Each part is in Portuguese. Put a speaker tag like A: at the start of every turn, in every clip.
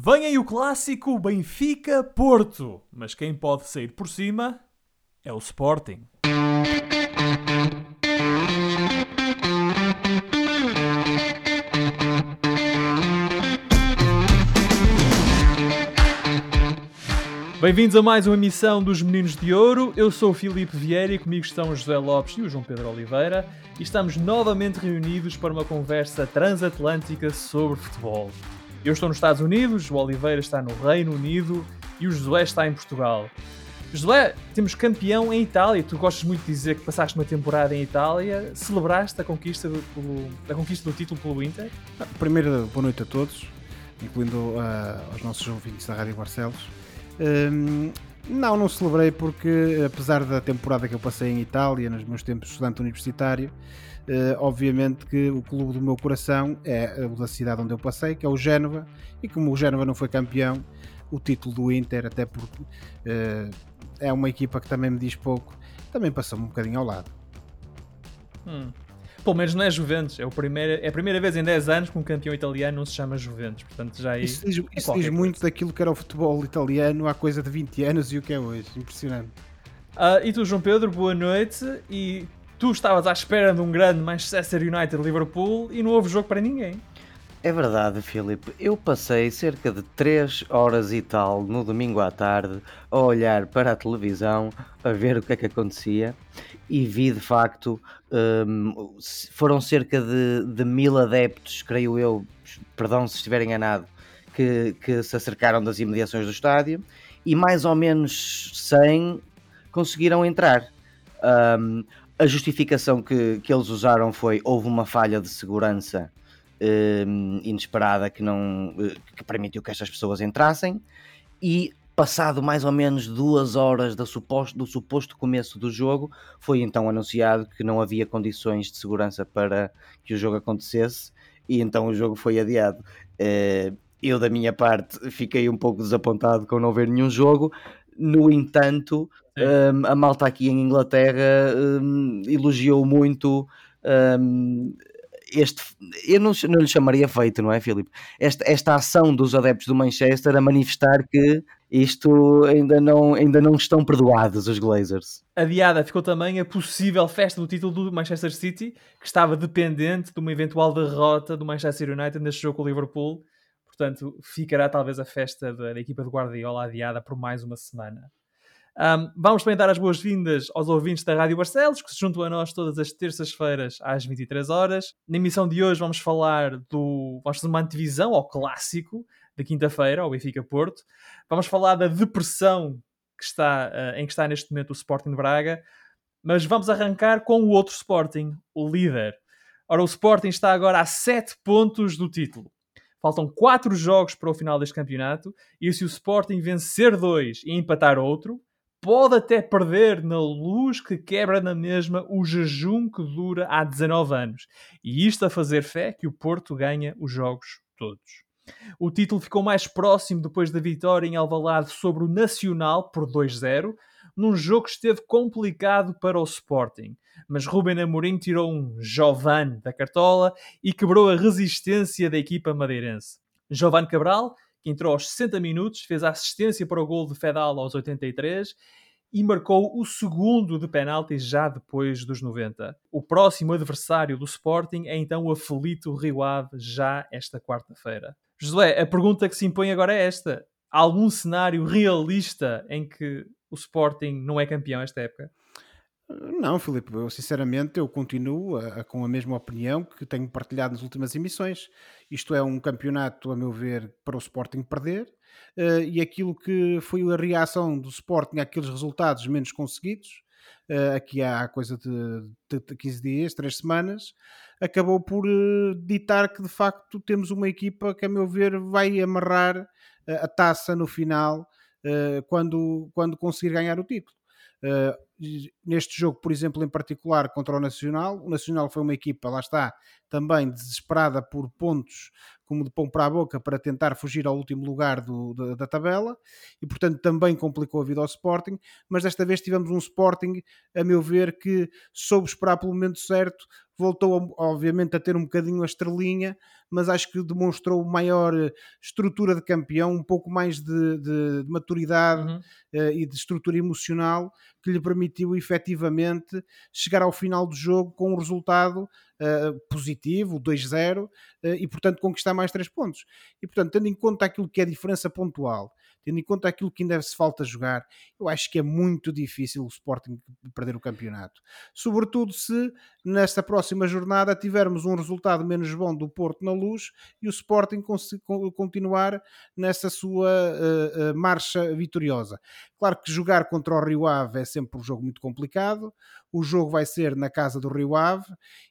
A: Vem aí o clássico Benfica-Porto, mas quem pode sair por cima é o Sporting. Bem-vindos a mais uma emissão dos Meninos de Ouro. Eu sou o Filipe Vieira e comigo estão o José Lopes e o João Pedro Oliveira e estamos novamente reunidos para uma conversa transatlântica sobre futebol. Eu estou nos Estados Unidos, o Oliveira está no Reino Unido e o Josué está em Portugal. Josué, temos campeão em Itália. Tu gostas muito de dizer que passaste uma temporada em Itália. Celebraste a conquista do, pelo, a conquista do título pelo Inter?
B: Primeiro, boa noite a todos, incluindo uh, aos nossos ouvintes da Rádio Barcelos. Um, não, não celebrei porque, apesar da temporada que eu passei em Itália, nos meus tempos de estudante universitário, obviamente que o clube do meu coração é o da cidade onde eu passei, que é o Génova, e como o Génova não foi campeão, o título do Inter, até porque uh, é uma equipa que também me diz pouco, também passou-me um bocadinho ao lado.
A: Hum. Pelo menos não é Juventus, é, o primeiro, é a primeira vez em 10 anos que um campeão italiano não se chama Juventus. Portanto, já
B: isso diz, é isso diz muito daquilo que era o futebol italiano há coisa de 20 anos e o que é hoje. Impressionante.
A: Uh, e tu, João Pedro, boa noite. E tu estavas à espera de um grande Manchester United-Liverpool e não houve jogo para ninguém.
C: É verdade, Filipe. Eu passei cerca de 3 horas e tal no domingo à tarde a olhar para a televisão, a ver o que é que acontecia e vi de facto. Um, foram cerca de, de mil adeptos, creio eu, perdão se estiver enganado, que, que se acercaram das imediações do estádio e mais ou menos 100 conseguiram entrar. Um, a justificação que, que eles usaram foi houve uma falha de segurança uh, inesperada que não uh, que permitiu que estas pessoas entrassem e passado mais ou menos duas horas do suposto, do suposto começo do jogo, foi então anunciado que não havia condições de segurança para que o jogo acontecesse e então o jogo foi adiado. Uh, eu, da minha parte, fiquei um pouco desapontado com não ver nenhum jogo. No entanto, um, a malta aqui em Inglaterra um, elogiou muito um, este, eu não, não lhe chamaria feito, não é, Filipe? Esta, esta ação dos adeptos do Manchester a manifestar que isto ainda não, ainda não estão perdoados, os Glazers.
A: Adiada ficou também a possível festa do título do Manchester City, que estava dependente de uma eventual derrota do Manchester United neste jogo com o Liverpool. Portanto, ficará talvez a festa da, da equipa de Guardiola adiada por mais uma semana. Um, vamos também dar as boas-vindas aos ouvintes da Rádio Barcelos, que se juntam a nós todas as terças-feiras às 23 horas. Na emissão de hoje vamos falar do. Vamos fazer uma antevisão ao clássico da quinta-feira, ao Benfica Porto. Vamos falar da depressão que está, uh, em que está neste momento o Sporting de Braga. Mas vamos arrancar com o outro Sporting, o líder. Ora, o Sporting está agora a 7 pontos do título. Faltam 4 jogos para o final deste campeonato e se o Sporting vencer dois e empatar outro, pode até perder na luz que quebra na mesma o jejum que dura há 19 anos. E isto a fazer fé que o Porto ganha os jogos todos. O título ficou mais próximo depois da vitória em Alvalade sobre o Nacional por 2-0, num jogo que esteve complicado para o Sporting. Mas Ruben Amorim tirou um Jovan da cartola e quebrou a resistência da equipa madeirense. Jovan Cabral que entrou aos 60 minutos, fez a assistência para o gol de Fedal aos 83 e marcou o segundo de penalti já depois dos 90. O próximo adversário do Sporting é então o aflito Rio Ave já esta quarta-feira. José, a pergunta que se impõe agora é esta. Há algum cenário realista em que o Sporting não é campeão esta época?
B: Não, Filipe, eu sinceramente eu continuo a, a, com a mesma opinião que tenho partilhado nas últimas emissões. Isto é um campeonato, a meu ver, para o Sporting perder, uh, e aquilo que foi a reação do Sporting àqueles resultados menos conseguidos, uh, aqui há coisa de, de, de 15 dias, 3 semanas, acabou por uh, ditar que de facto temos uma equipa que, a meu ver, vai amarrar a taça no final quando, quando conseguir ganhar o título. Neste jogo, por exemplo, em particular contra o Nacional. O Nacional foi uma equipa, lá está, também desesperada por pontos como de pão para a boca para tentar fugir ao último lugar do, da, da, tabela e, portanto, também complicou a vida ao Sporting. Mas desta vez tivemos um Sporting, a meu ver, que soube esperar pelo momento certo, voltou obviamente a ter um bocadinho a estrelinha, mas acho que demonstrou maior estrutura de campeão, um pouco mais de, de, de maturidade uhum. uh, e de estrutura emocional que lhe permitiu efetivamente chegar ao final do jogo com um resultado uh, positivo, 2-0, uh, e portanto conquistar mais 3 pontos. E portanto, tendo em conta aquilo que é a diferença pontual tendo em conta aquilo que ainda se falta jogar, eu acho que é muito difícil o Sporting perder o campeonato. Sobretudo se nesta próxima jornada tivermos um resultado menos bom do Porto na luz e o Sporting continuar nessa sua uh, uh, marcha vitoriosa. Claro que jogar contra o Rio Ave é sempre um jogo muito complicado, o jogo vai ser na casa do Rio Ave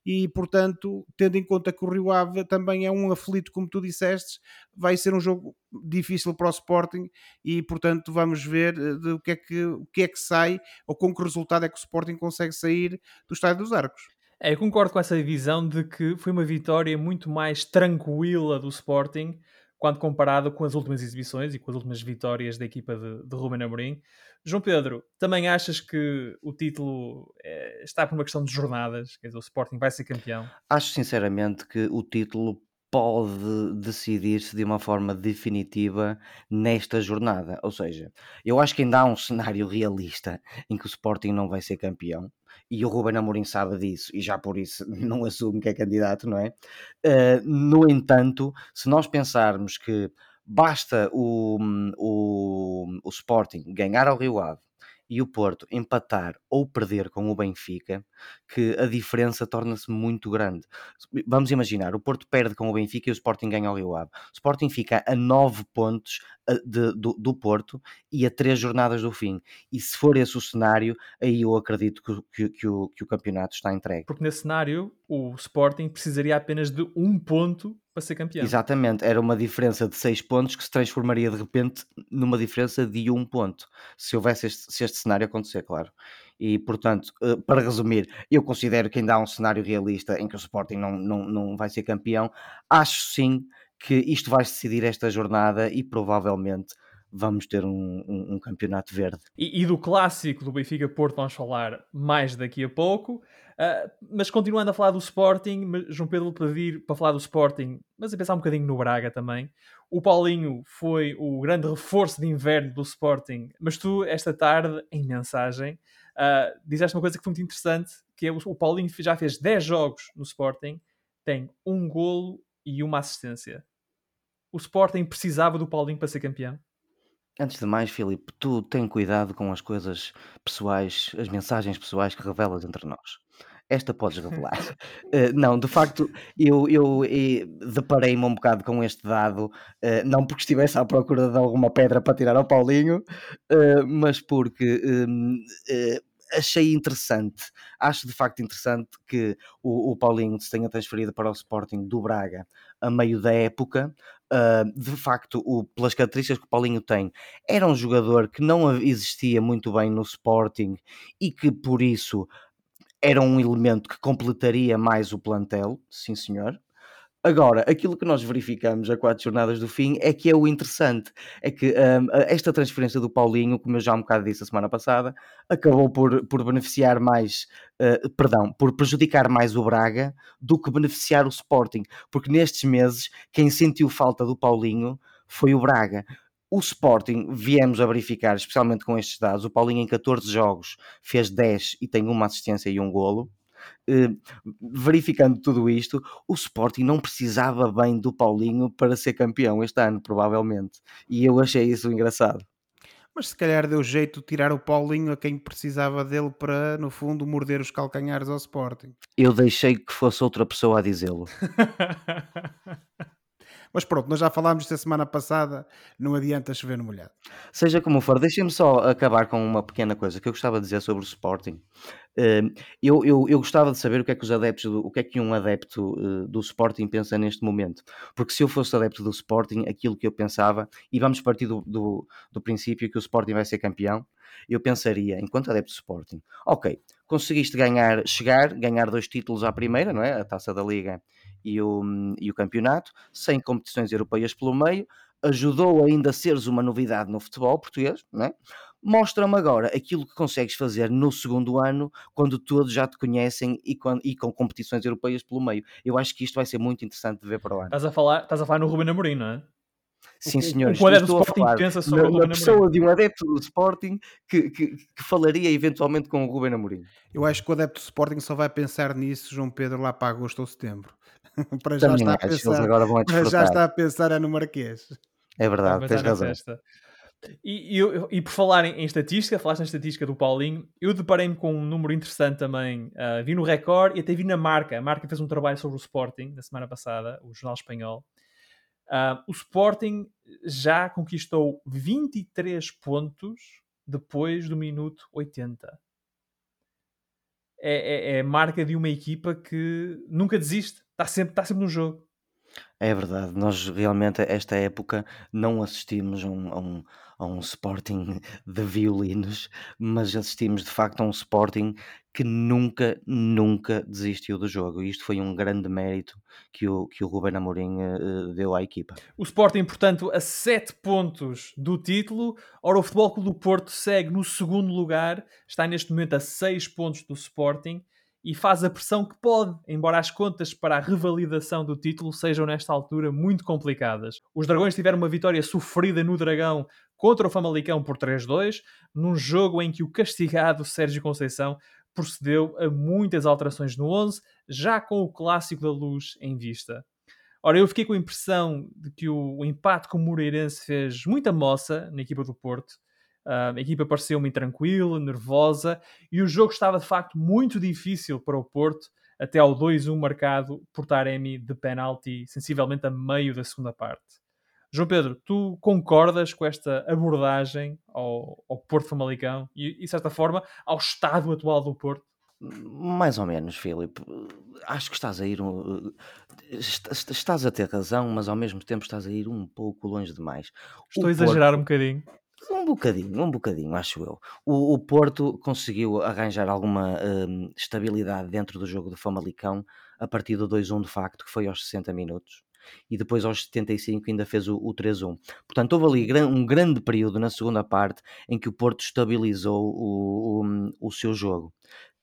B: e, portanto, tendo em conta que o Rio Ave também é um aflito, como tu disseste, vai ser um jogo difícil para o Sporting e, portanto, vamos ver eh, de o que é que, o que, é que sai ou com que resultado é que o Sporting consegue sair do Estádio dos Arcos.
A: É, eu concordo com essa visão de que foi uma vitória muito mais tranquila do Sporting quando comparado com as últimas exibições e com as últimas vitórias da equipa de, de Ruben Amorim. João Pedro, também achas que o título é, está por uma questão de jornadas? Quer dizer, o Sporting vai ser campeão?
C: Acho sinceramente que o título pode decidir-se de uma forma definitiva nesta jornada. Ou seja, eu acho que ainda há um cenário realista em que o Sporting não vai ser campeão e o Ruben Amorim sabe disso e já por isso não assume que é candidato, não é? Uh, no entanto, se nós pensarmos que basta o, o, o Sporting ganhar ao Rio Ave e o Porto empatar ou perder com o Benfica, que a diferença torna-se muito grande. Vamos imaginar, o Porto perde com o Benfica e o Sporting ganha ao Rio Ave. O Sporting fica a 9 pontos de, do, do, Porto e a 3 jornadas do fim. E se for esse o cenário, aí eu acredito que, que, que, o, que o campeonato está entregue.
A: Porque nesse cenário, o Sporting precisaria apenas de um ponto para ser campeão.
C: Exatamente, era uma diferença de 6 pontos que se transformaria de repente numa diferença de 1 um ponto, se houvesse este, se este cenário acontecer, claro. E portanto, eh, para resumir, eu considero que ainda há um cenário realista em que o Sporting não, não, não vai ser campeão. Acho sim que isto vai decidir esta jornada e provavelmente vamos ter um, um, um campeonato verde.
A: E, e, do clássico do Benfica Porto vamos falar mais daqui a pouco. Uh, mas continuando a falar do Sporting, João Pedro pedir para falar do Sporting, mas a pensar um bocadinho no Braga também. O Paulinho foi o grande reforço de inverno do Sporting, mas tu, esta tarde, em mensagem, uh, uma coisa que foi muito interessante, que é o, o Paulinho já fez 10 jogos no Sporting, tem um golo e uma assistência. O Sporting precisava do Paulinho para ser campeão?
C: Antes de mais, Filipe, tu tem cuidado com as coisas pessoais, as mensagens pessoais que revelas entre nós. Esta podes revelar. uh, não, de facto, eu, eu, eu deparei-me um bocado com este dado, uh, não porque estivesse à procura de alguma pedra para tirar ao Paulinho, uh, mas porque hum, achei interessante. Acho de facto interessante que o, o, Paulinho se tenha transferido para o Sporting do Braga a meio da época. Uh, de facto, o, pelas características que o Paulinho tem, era um jogador que não existia muito bem no Sporting e que por isso era um elemento que completaria mais o plantel, sim senhor. Agora, aquilo que nós verificamos a quatro jornadas do fim é que é o interessante, é que um, esta transferência do Paulinho, como eu já um bocado disse a semana passada, acabou por, por beneficiar mais, uh, perdão, por prejudicar mais o Braga do que beneficiar o Sporting, porque nestes meses quem sentiu falta do Paulinho foi o Braga. O Sporting, viemos a verificar, especialmente com estes dados, o Paulinho em 14 jogos fez 10 e tem uma assistência e um golo. Uh, verificando tudo isto, o Sporting não precisava bem do Paulinho para ser campeão este ano, provavelmente. E eu achei isso engraçado.
B: Mas se calhar deu jeito de tirar o Paulinho a quem precisava dele para, no fundo, morder os calcanhares ao Sporting.
C: Eu deixei que fosse outra pessoa a dizê-lo.
B: Mas pronto, nós já falámos da semana passada, não adianta chover no molhado.
C: Seja como for, deixem-me só acabar com uma pequena coisa que eu gostava de dizer sobre o Sporting. Hum, eu, eu, eu gostava de saber o que é que os adeptos, o que é que um adepto uh, do Sporting pensa neste momento. Porque se eu fosse adepto do Sporting, aquilo que eu pensava, e vamos partir do, do, do princípio que o Sporting vai ser campeão, eu pensaria, enquanto adepto do Sporting, ok, conseguiste ganhar, chegar, ganhar dois títulos à primeira, não é? A Taça da Liga e o, e o campeonato, sem competições europeias pelo meio, ajudou ainda a seres uma novidade no futebol português, é? Mostra-me agora aquilo que consegues fazer no segundo ano, quando todos já te conhecem e, quando, e com competições europeias pelo meio. Eu acho que isto vai ser muito interessante de ver para o ano.
A: Estás a falar, estás a falar no Ruben Amorim, não é?
C: Sim, senhor.
A: O, o adepto do Sporting pensa sobre
C: na,
A: o Ruben
C: na pessoa de um adepto do Sporting que, que, que, falaria eventualmente com o Ruben Amorim.
B: Eu acho que o adepto do Sporting só vai pensar nisso, João Pedro, lá para agosto ou setembro. para já, está a pensar,
C: agora vão a
B: para já está a pensar é no Marquês.
C: É verdade, tens razão.
A: E, e, e, por falar em, em, estatística, falaste na estatística do Paulinho, eu deparei-me com um número interessante também. Uh, vi no Record e até vi na Marca. A Marca fez um trabalho sobre o Sporting na semana passada, o jornal espanhol. Uh, o Sporting já conquistou 23 pontos depois do minuto 80. É, é, é marca de uma equipa que nunca desiste, está sempre, está sempre no jogo.
C: É verdade, nós realmente esta época não assistimos a um, a um, a um Sporting de violinos, mas assistimos de facto a um Sporting que nunca, nunca desistiu do jogo. E isto foi um grande mérito que o, que o Ruben Amorim uh, deu à equipa.
A: O Sporting, portanto, a 7 pontos do título. Ora, o Futebol Clube do Porto segue no segundo lugar, está neste momento a 6 pontos do Sporting e faz a pressão que pode, embora as contas para a revalidação do título sejam nesta altura muito complicadas. Os Dragões tiveram uma vitória sofrida no Dragão contra o Famalicão por 3-2, num jogo em que o castigado Sérgio Conceição procedeu a muitas alterações no 11, já com o clássico da luz em vista. Ora, eu fiquei com a impressão de que o empate com o Moreirense fez muita moça na equipa do Porto, a equipa pareceu-me tranquila, nervosa e o jogo estava de facto muito difícil para o Porto até ao 2-1 marcado por Taremi de penalti, sensivelmente a meio da segunda parte. João Pedro, tu concordas com esta abordagem ao, ao Porto Famalicão e, de certa forma, ao estado atual do Porto?
C: Mais ou menos, Filipe. Acho que estás a ir. Um, estás a ter razão, mas ao mesmo tempo estás a ir um pouco longe demais.
A: Estou o a exagerar Porto, um bocadinho.
C: Um bocadinho, um bocadinho, acho eu. O, o Porto conseguiu arranjar alguma hum, estabilidade dentro do jogo do Famalicão a partir do 2-1 de facto, que foi aos 60 minutos. E depois aos 75 ainda fez o, o 3-1. Portanto, houve ali um grande período na segunda parte em que o Porto estabilizou o, o, o seu jogo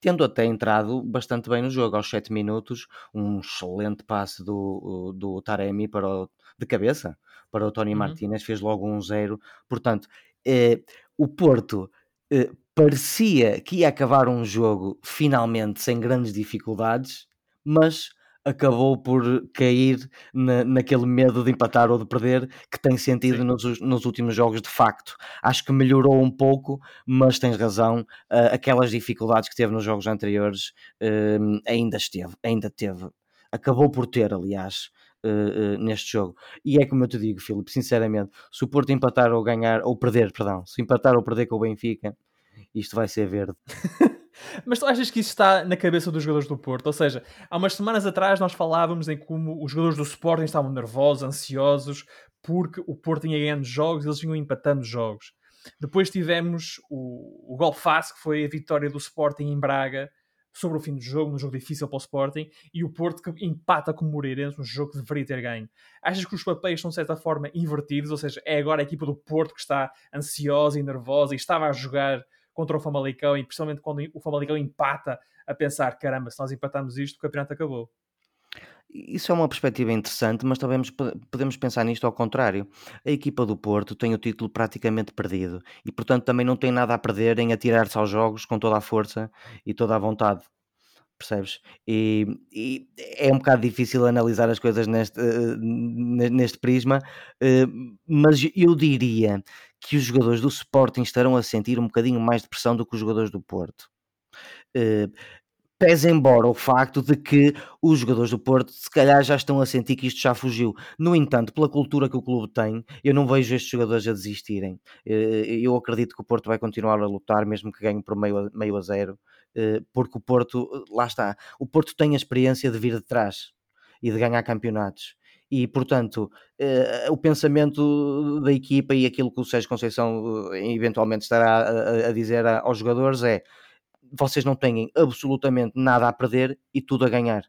C: tendo até entrado bastante bem no jogo. Aos 7 minutos, um excelente passe do, do Taremi para o, de cabeça para o Tony uhum. Martinez, fez logo um 0. Portanto, eh, o Porto eh, parecia que ia acabar um jogo finalmente sem grandes dificuldades, mas acabou por cair na, naquele medo de empatar ou de perder que tem sentido nos, nos, últimos jogos de facto. Acho que melhorou um pouco, mas tens razão, uh, aquelas dificuldades que teve nos jogos anteriores uh, ainda esteve, ainda teve. Acabou por ter, aliás, uh, neste jogo. E é como eu te digo, Filipe, sinceramente, se o Porto empatar ou ganhar, ou perder, perdão, se empatar ou perder com o Benfica, isto vai ser verde.
A: Mas tu achas que isso está na cabeça dos jogadores do Porto? Ou seja, há umas semanas atrás nós falávamos em como os jogadores do Sporting estavam nervosos, ansiosos, porque o Porto ia ganhando jogos e eles vinham empatando jogos. Depois tivemos o, o gol fácil, que foi a vitória do Sporting em Braga, sobre o fim do jogo, num jogo difícil para o Sporting, e o Porto que empata com o Moreirense, um jogo que deveria ter ganho. Achas que os papéis são de certa forma invertidos? Ou seja, é agora a equipa do Porto que está ansiosa e nervosa e estava a jogar contra o Famalicão, e principalmente quando o Famalicão empata, a pensar: caramba, se nós empatamos isto, o campeonato acabou.
C: Isso é uma perspectiva interessante, mas também podemos pensar nisto ao contrário. A equipa do Porto tem o título praticamente perdido e, portanto, também não tem nada a perder em atirar-se aos jogos com toda a força e toda a vontade. Percebes? E, e é um bocado difícil analisar as coisas neste, uh, neste prisma, uh, mas eu diria que os jogadores do Sporting estarão a sentir um bocadinho mais de pressão do que os jogadores do Porto. Uh, pese embora o facto de que os jogadores do Porto se calhar já estão a sentir que isto já fugiu. No entanto, pela cultura que o clube tem, eu não vejo estes jogadores a desistirem. Eh, eu acredito que o Porto vai continuar a lutar, mesmo que ganhe por meio a, meio a zero, eh, porque o Porto, lá está, o Porto tem a experiência de vir de trás e de ganhar campeonatos e portanto o pensamento da equipa e aquilo que o Sérgio Conceição eventualmente estará a, dizer aos jogadores é vocês não têm absolutamente nada a perder e tudo a ganhar.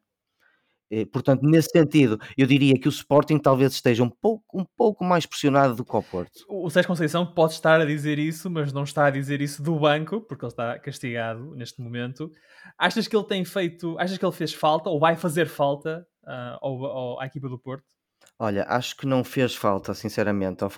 C: Eh, portanto, nesse sentido, eu diria que o Sporting talvez esteja um pouco, um pouco mais pressionado do que o Porto.
A: O Sérgio Conceição pode estar a dizer isso, mas não está a dizer isso do banco, porque ele está castigado neste momento. Achas que ele tem feito, achas que ele fez falta ou vai fazer falta uh, ao, ao, à equipa do Porto?
C: Olha, acho que não fez falta, sinceramente, ao,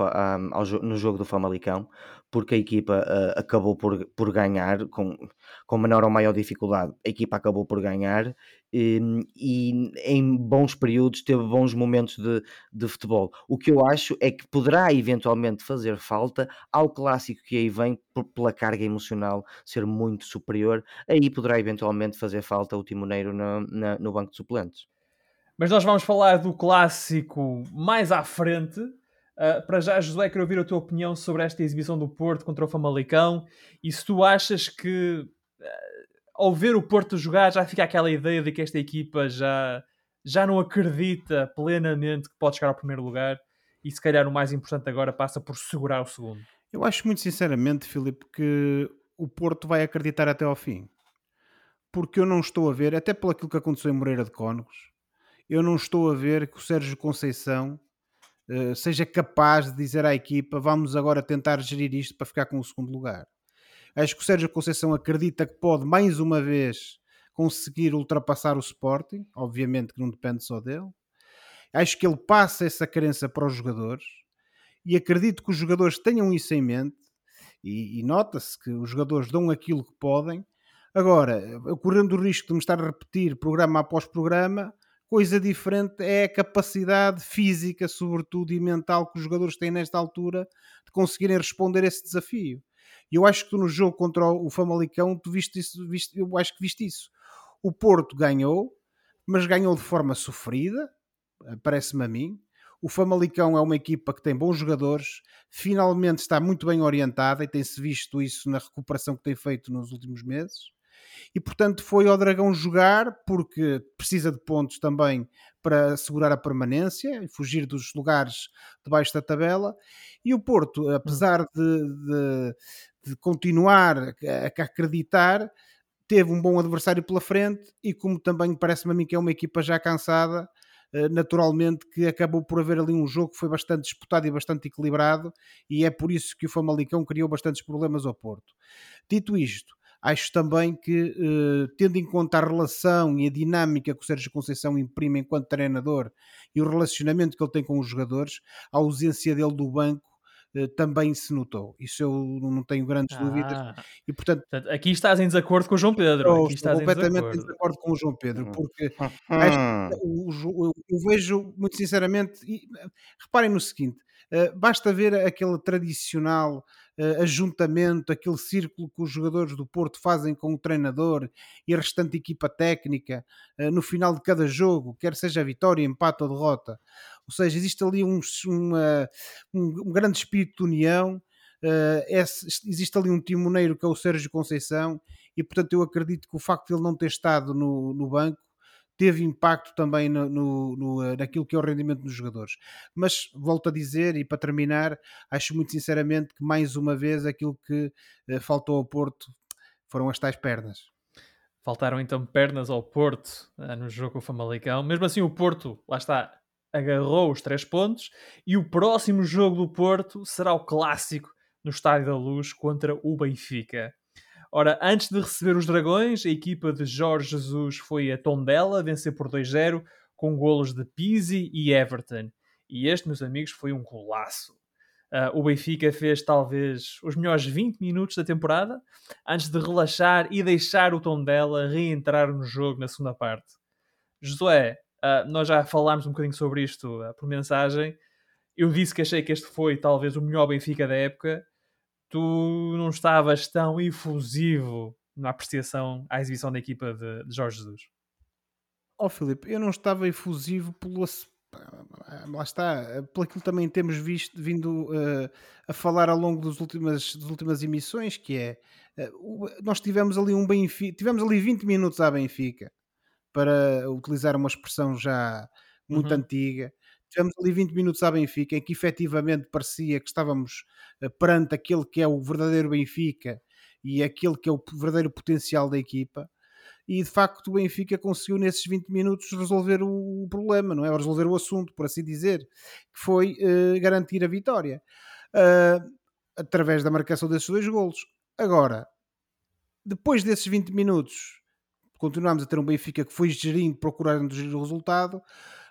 C: ao, no jogo do Famalicão, porque a equipa uh, acabou por, por ganhar com, com menor ou maior dificuldade. A equipa acabou por ganhar e, e em bons períodos teve bons momentos de, de futebol. O que eu acho é que poderá eventualmente fazer falta ao clássico que aí vem por, pela carga emocional ser muito superior. Aí poderá eventualmente fazer falta o timoneiro na, no banco de suplentes.
A: Mas nós vamos falar do clássico mais à frente. Uh, para já, José, quero ouvir a tua opinião sobre esta exibição do Porto contra o Famalicão e se tu achas que uh, ao ver o Porto jogar já fica aquela ideia de que esta equipa já, já não acredita plenamente que pode chegar ao primeiro lugar e se calhar o mais importante agora passa por segurar o segundo.
B: Eu acho muito sinceramente, Filipe, que o Porto vai acreditar até ao fim. Porque eu não estou a ver, até pelo que aconteceu em Moreira de Cónegos, eu não estou a ver que o Sérgio Conceição uh, seja capaz de dizer à equipa vamos agora tentar gerir isto para ficar com o segundo lugar. Acho que o Sérgio Conceição acredita que pode mais uma vez conseguir ultrapassar o Sporting, obviamente que não depende só dele. Acho que ele passa essa crença para os jogadores e acredito que os jogadores tenham isso em mente e, e nota-se que os jogadores dão aquilo que podem. Agora, correndo o risco de me estar a repetir programa após programa, Coisa diferente é a capacidade física, sobretudo, e mental que os jogadores têm nesta altura de conseguirem responder a esse desafio. E eu acho que tu no jogo contra o Famalicão, tu viste isso, viste, eu acho que viste isso. O Porto ganhou, mas ganhou de forma sofrida, parece-me a mim. O Famalicão é uma equipa que tem bons jogadores, finalmente está muito bem orientada e tem-se visto isso na recuperação que tem feito nos últimos meses e portanto foi ao Dragão jogar porque precisa de pontos também para assegurar a permanência e fugir dos lugares debaixo da tabela. E o Porto, apesar de, de, de continuar a acreditar, teve um bom adversário pela frente e como também parece-me a mim que é uma equipa já cansada, eh, naturalmente que acabou por haver ali um jogo que foi bastante disputado e bastante equilibrado e é por isso que o Famalicão criou bastantes problemas ao Porto. Dito isto, Acho também que, eh, tendo em conta a relação e a dinâmica que o Sérgio Conceição imprime enquanto treinador e o relacionamento que ele tem com os jogadores, a ausência dele do banco eh, também se notou. Isso eu não tenho grandes ah. dúvidas. E portanto,
A: aqui estás em desacordo com o João Pedro.
B: Aqui estás completamente em desacordo. em desacordo com o João Pedro, porque hum. eu vejo muito sinceramente, e, reparem no seguinte: eh, basta ver aquele tradicional uh, ajuntamento, aquele círculo que os jogadores do Porto fazem com o treinador e a restante equipa técnica uh, no final de cada jogo, quer seja vitória, empate ou derrota. Ou seja, existe ali um, uma, um, um grande espírito de união. Uh, existe ali um timoneiro que é o Sérgio Conceição e portanto eu acredito que o facto de ele não ter estado no, no banco teve impacto também no, no, no, eh, naquilo que é o rendimento dos jogadores. Mas volto a dizer, e para terminar, acho muito sinceramente que mais uma vez aquilo que uh, faltou ao Porto foram as tais pernas.
A: Faltaram então pernas ao Porto uh, no jogo com o Famalicão. Mesmo assim, o Porto, lá está, agarrou os três pontos. E o próximo jogo do Porto será o clássico no Estádio da Luz contra o Benfica. Ora, antes de receber os Dragões, a equipa de Jorge Jesus foi a Tondela vencer por 2-0 com golos de Pizzi e Everton. E este, meus amigos, foi um golaço. Uh, o Benfica fez talvez os melhores 20 minutos da temporada antes de relaxar e deixar o Tondela reentrar no jogo na segunda parte. Josué, uh, nós já falámos um bocadinho sobre isto uh, por mensagem. Eu disse que achei que este foi talvez o melhor Benfica da época tu não estavas tão efusivo na apreciação à exibição da equipa de, de Jorge Jesus.
B: Oh, Filipe, eu não estava efusivo pelo lá está, pelo aquilo também temos visto, vindo uh, a falar ao longo das últimas, das últimas emissões, que é uh, nós tivemos ali um Benfica, tivemos ali 20 minutos à Benfica, para utilizar uma expressão já muito uhum. antiga. Tivemos ali 20 minutos à Benfica em que efetivamente parecia que estávamos uh, perante aquele que é o verdadeiro Benfica e aquele que é o verdadeiro potencial da equipa e de facto o Benfica conseguiu nesses 20 minutos resolver o problema, não é? Resolver o assunto, por assim dizer, que foi uh, garantir a vitória uh, através da marcação desses dois golos. Agora, depois desses 20 minutos, continuámos a ter um Benfica que foi gerindo, procurando o resultado,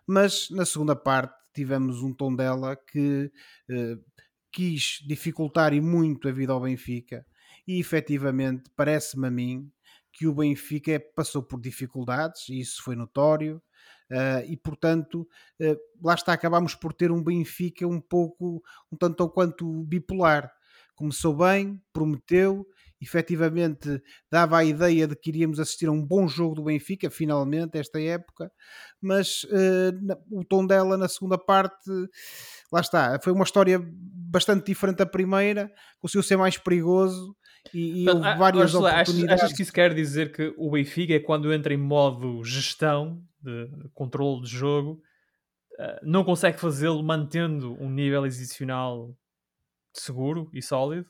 B: mas na segunda parte tivemos um tom dela que uh, quis dificultar e muito a vida ao Benfica e efetivamente parece-me a mim que o Benfica passou por dificuldades, e isso foi notório, uh, e portanto, uh, lá está, acabámos por ter um Benfica um pouco, um tanto ou quanto bipolar. Começou bem, prometeu, efetivamente dava a ideia de que iríamos assistir a um bom jogo do Benfica, finalmente, esta época, mas uh, o tom dela na segunda parte, lá está, foi uma história bastante diferente da primeira, conseguiu ser mais perigoso e, e houve várias
A: Ursula,
B: oportunidades.
A: Achas, que isso quer dizer que o Benfica é quando entra em modo gestão, de controle de jogo, uh, não consegue fazê-lo mantendo um nível exibicional seguro e sólido?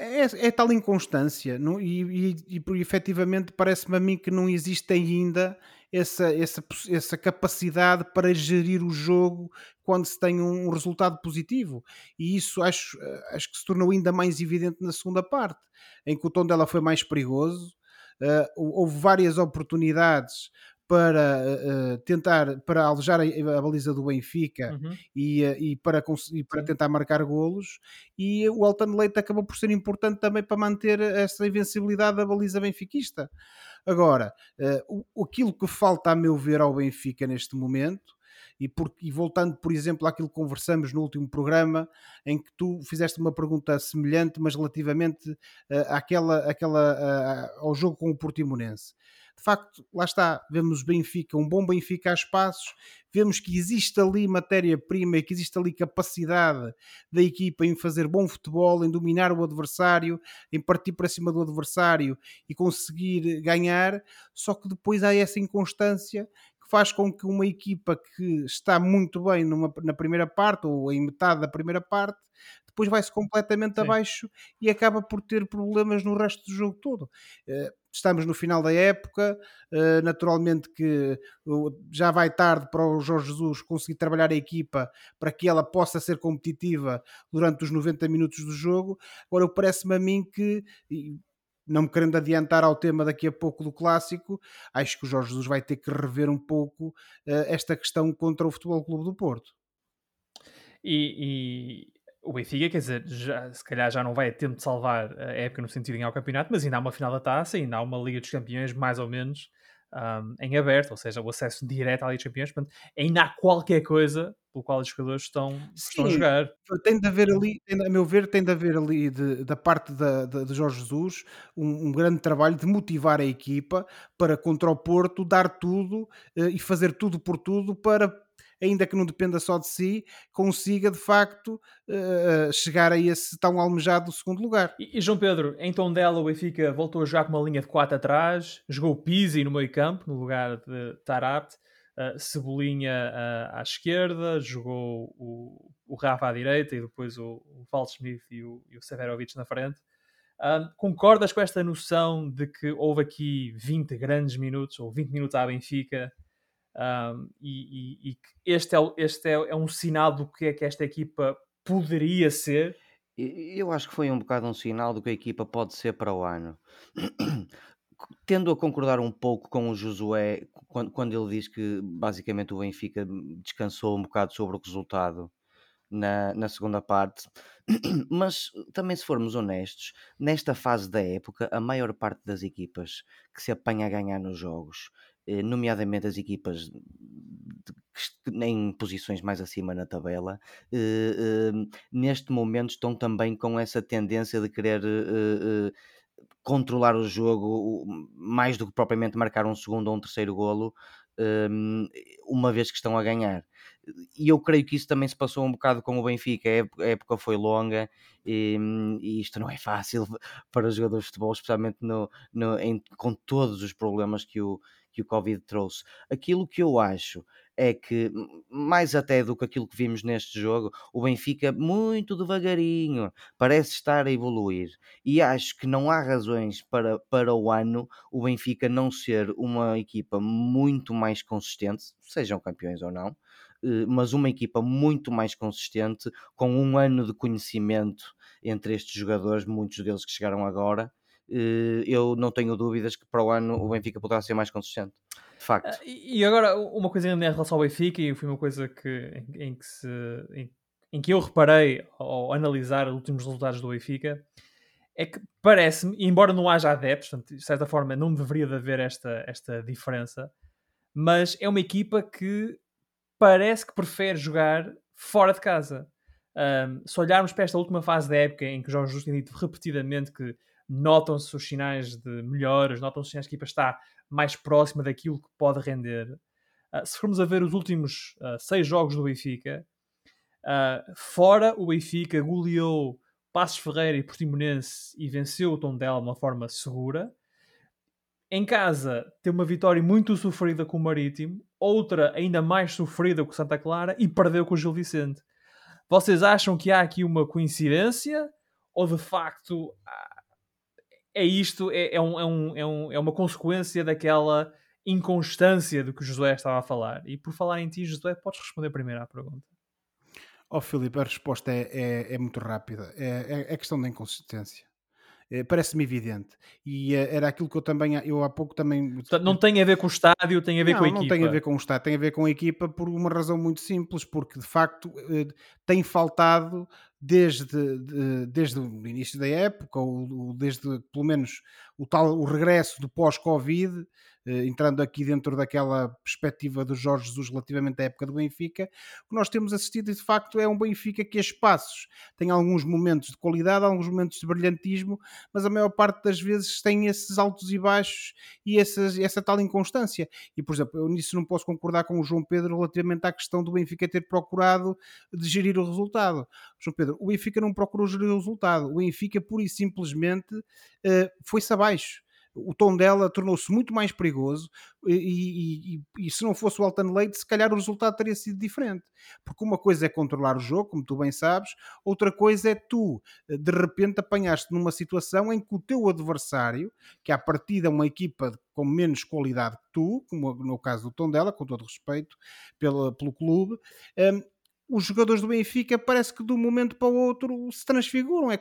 B: É, é tal inconstância não, e, e, e efetivamente parece-me a mim que não existe ainda essa, essa, essa capacidade para gerir o jogo quando se tem um resultado positivo. E isso acho, eh, acho que se tornou ainda mais evidente na segunda parte, em que o tom dela foi mais perigoso. Uh, houve várias oportunidades para uh, tentar para alejar a, a, baliza do Benfica uhum. e, uh, e, para, e para tentar marcar golos e o Alton Leite acabou por ser importante também para manter essa invencibilidade da baliza benfiquista. Agora, uh, aquilo que falta, a meu ver, ao Benfica neste momento, e, por, e, voltando, por exemplo, àquilo que conversamos no último programa, em que tu fizeste uma pergunta semelhante, mas relativamente uh, àquela, àquela, uh, ao jogo com o Portimonense. De facto, lá está, vemos Benfica, um bom Benfica a espaços, vemos que existe ali matéria-prima e que existe ali capacidade da equipa em fazer bom futebol, em dominar o adversário, em partir para cima do adversário e conseguir ganhar, só que depois há essa inconstância faz com que uma equipa que está muito bem numa, na primeira parte ou em metade da primeira parte depois vai-se completamente Sim. abaixo e acaba por ter problemas no resto do jogo todo. Eh, estamos no final da época, eh, naturalmente que já vai tarde para o Jorge Jesus conseguir trabalhar a equipa para que ela possa ser competitiva durante os 90 minutos do jogo. Agora, parece-me a mim que não me querendo adiantar ao tema daqui a pouco do clássico, acho que o Jorge Jesus vai ter que rever um pouco uh, esta questão contra o Futebol Clube do Porto.
A: E, o Benfica, quer dizer, já, se calhar já não vai a tempo de salvar a época no sentido de ganhar o campeonato, mas ainda há uma final da taça, ainda há uma Liga dos Campeões mais ou menos um, em aberto, ou seja, o acesso direto à Liga dos Campeões, portanto, ainda há qualquer coisa pelo qual os jogadores estão, Sim, estão a jogar.
B: Tem de haver ali, a meu ver, tem de haver ali de, da parte da, de, de Jorge Jesus um, um, grande trabalho de motivar a equipa para contra o Porto dar tudo uh, e fazer tudo por tudo para ainda que não dependa só de si, consiga de facto uh, chegar a esse tão almejado segundo lugar.
A: E, e João Pedro, em Tondela o Benfica voltou a jogar com uma linha de 4 atrás, jogou Pizzi no meio campo, no lugar de Tarabt, uh, Cebolinha uh, à esquerda, jogou o, o Rafa à direita e depois o, o Waldschmidt e o, e o Severovic na frente. Uh, concordas com esta noção de que houve aqui 20 grandes minutos, ou 20 minutos à Benfica, um, e, e, e, este, é, este é, é, um sinal do que é que esta equipa poderia ser.
C: Eu acho que foi um bocado um sinal do que a equipa pode ser para o ano. Tendo a concordar um pouco com o Josué quando, quando ele diz que basicamente o Benfica descansou um bocado sobre o resultado na, na segunda parte, mas também se formos honestos, nesta fase da época, a maior parte das equipas que se apanha a ganhar nos jogos eh, nomeadamente as equipas em posições mais acima na tabela, eh, eh, neste momento estão também com essa tendência de querer controlar o jogo mais do que propriamente marcar um segundo ou um terceiro golo, hum, uma vez que estão a ganhar. E eu creio que isso também se passou um bocado com o Benfica. A época foi longa e, e isto não é fácil para os jogadores de futebol, especialmente no, no, em, com todos os problemas que o, que o Covid trouxe. Aquilo que eu acho é que, mais até do que aquilo que vimos neste jogo, o Benfica, muito devagarinho, parece estar a evoluir. E acho que não há razões para, para o ano o Benfica não ser uma equipa muito mais consistente, sejam campeões ou não, mas uma equipa muito mais consistente, com um ano de conhecimento entre estes jogadores, muitos deles que chegaram agora, eh, eu não tenho dúvidas que para o ano o Benfica poderá ser mais consistente. De facto. Ah,
A: e agora, uma coisa em relação ao Benfica, e foi uma coisa que, em, que, se, em, em, que eu reparei ao analisar os últimos resultados do Benfica, é que parece-me, embora não haja adeptos, portanto, de certa forma não deveria de haver esta, esta diferença, mas é uma equipa que parece que prefere jogar fora de casa. Um, se olharmos para esta última fase da época em que Jorge Jesus tem dito repetidamente que notam-se os sinais de melhoras, notam-se os sinais que a equipa está mais próxima daquilo que pode render. Uh, se formos a ver os últimos uh, seis jogos do Benfica, uh, fora o Benfica goleou Passos Ferreira e Portimonense e venceu o Tondela de uma forma segura. Em casa, tem uma vitória muito sofrida com o Marítimo, outra ainda mais sofrida com Santa Clara e perdeu com o Gil Vicente. Vocês acham que há aqui uma coincidência? Ou de facto é isto, é, é, é, um, é, um, é uma consequência daquela inconstância do que o Josué estava a falar. E por falar em ti, Josué, podes responder primeiro à pergunta.
B: Oh, Filipe, a resposta é, é, é muito rápida. É, é questão da inconsistência. É, parece-me evidente. E uh, era aquilo que eu também, eu há pouco também.
A: Portanto, não tem a ver com o estádio, tem a ver
B: não,
A: com a equipa.
B: Não tem a ver com o estádio, tem a ver com a equipa por uma razão muito simples, porque de facto uh, tem faltado desde, de, desde o início da época, ou, desde pelo menos o tal o regresso do pós-Covid, eh, entrando aqui dentro daquela perspectiva do Jorge Jesus relativamente à época do Benfica, o que nós temos assistido de facto é um Benfica que a espaços tem alguns momentos de qualidade, alguns momentos de brilhantismo, mas a maior parte das vezes tem esses altos e baixos e essas, essa tal inconstância. E por exemplo, eu nisso não posso concordar com o João Pedro relativamente à questão do Benfica ter procurado de gerir o resultado. João Pedro, o Benfica não procurou gerir o resultado, o Benfica pura e simplesmente uh, foi-se abaixo o tom dela tornou-se muito mais perigoso e, e, e, se não fosse o Alton Leite, se calhar o resultado teria sido diferente. Porque uma coisa é controlar o jogo, como tu bem sabes, outra coisa é tu, eh, de repente, apanhaste numa situação em que o teu adversário, que à partida é uma equipa com menos qualidade que tu, como no caso do tom dela, com todo respeito pelo, pelo clube, um, os jogadores do Benfica parece que de um momento para o outro se transfiguram. É,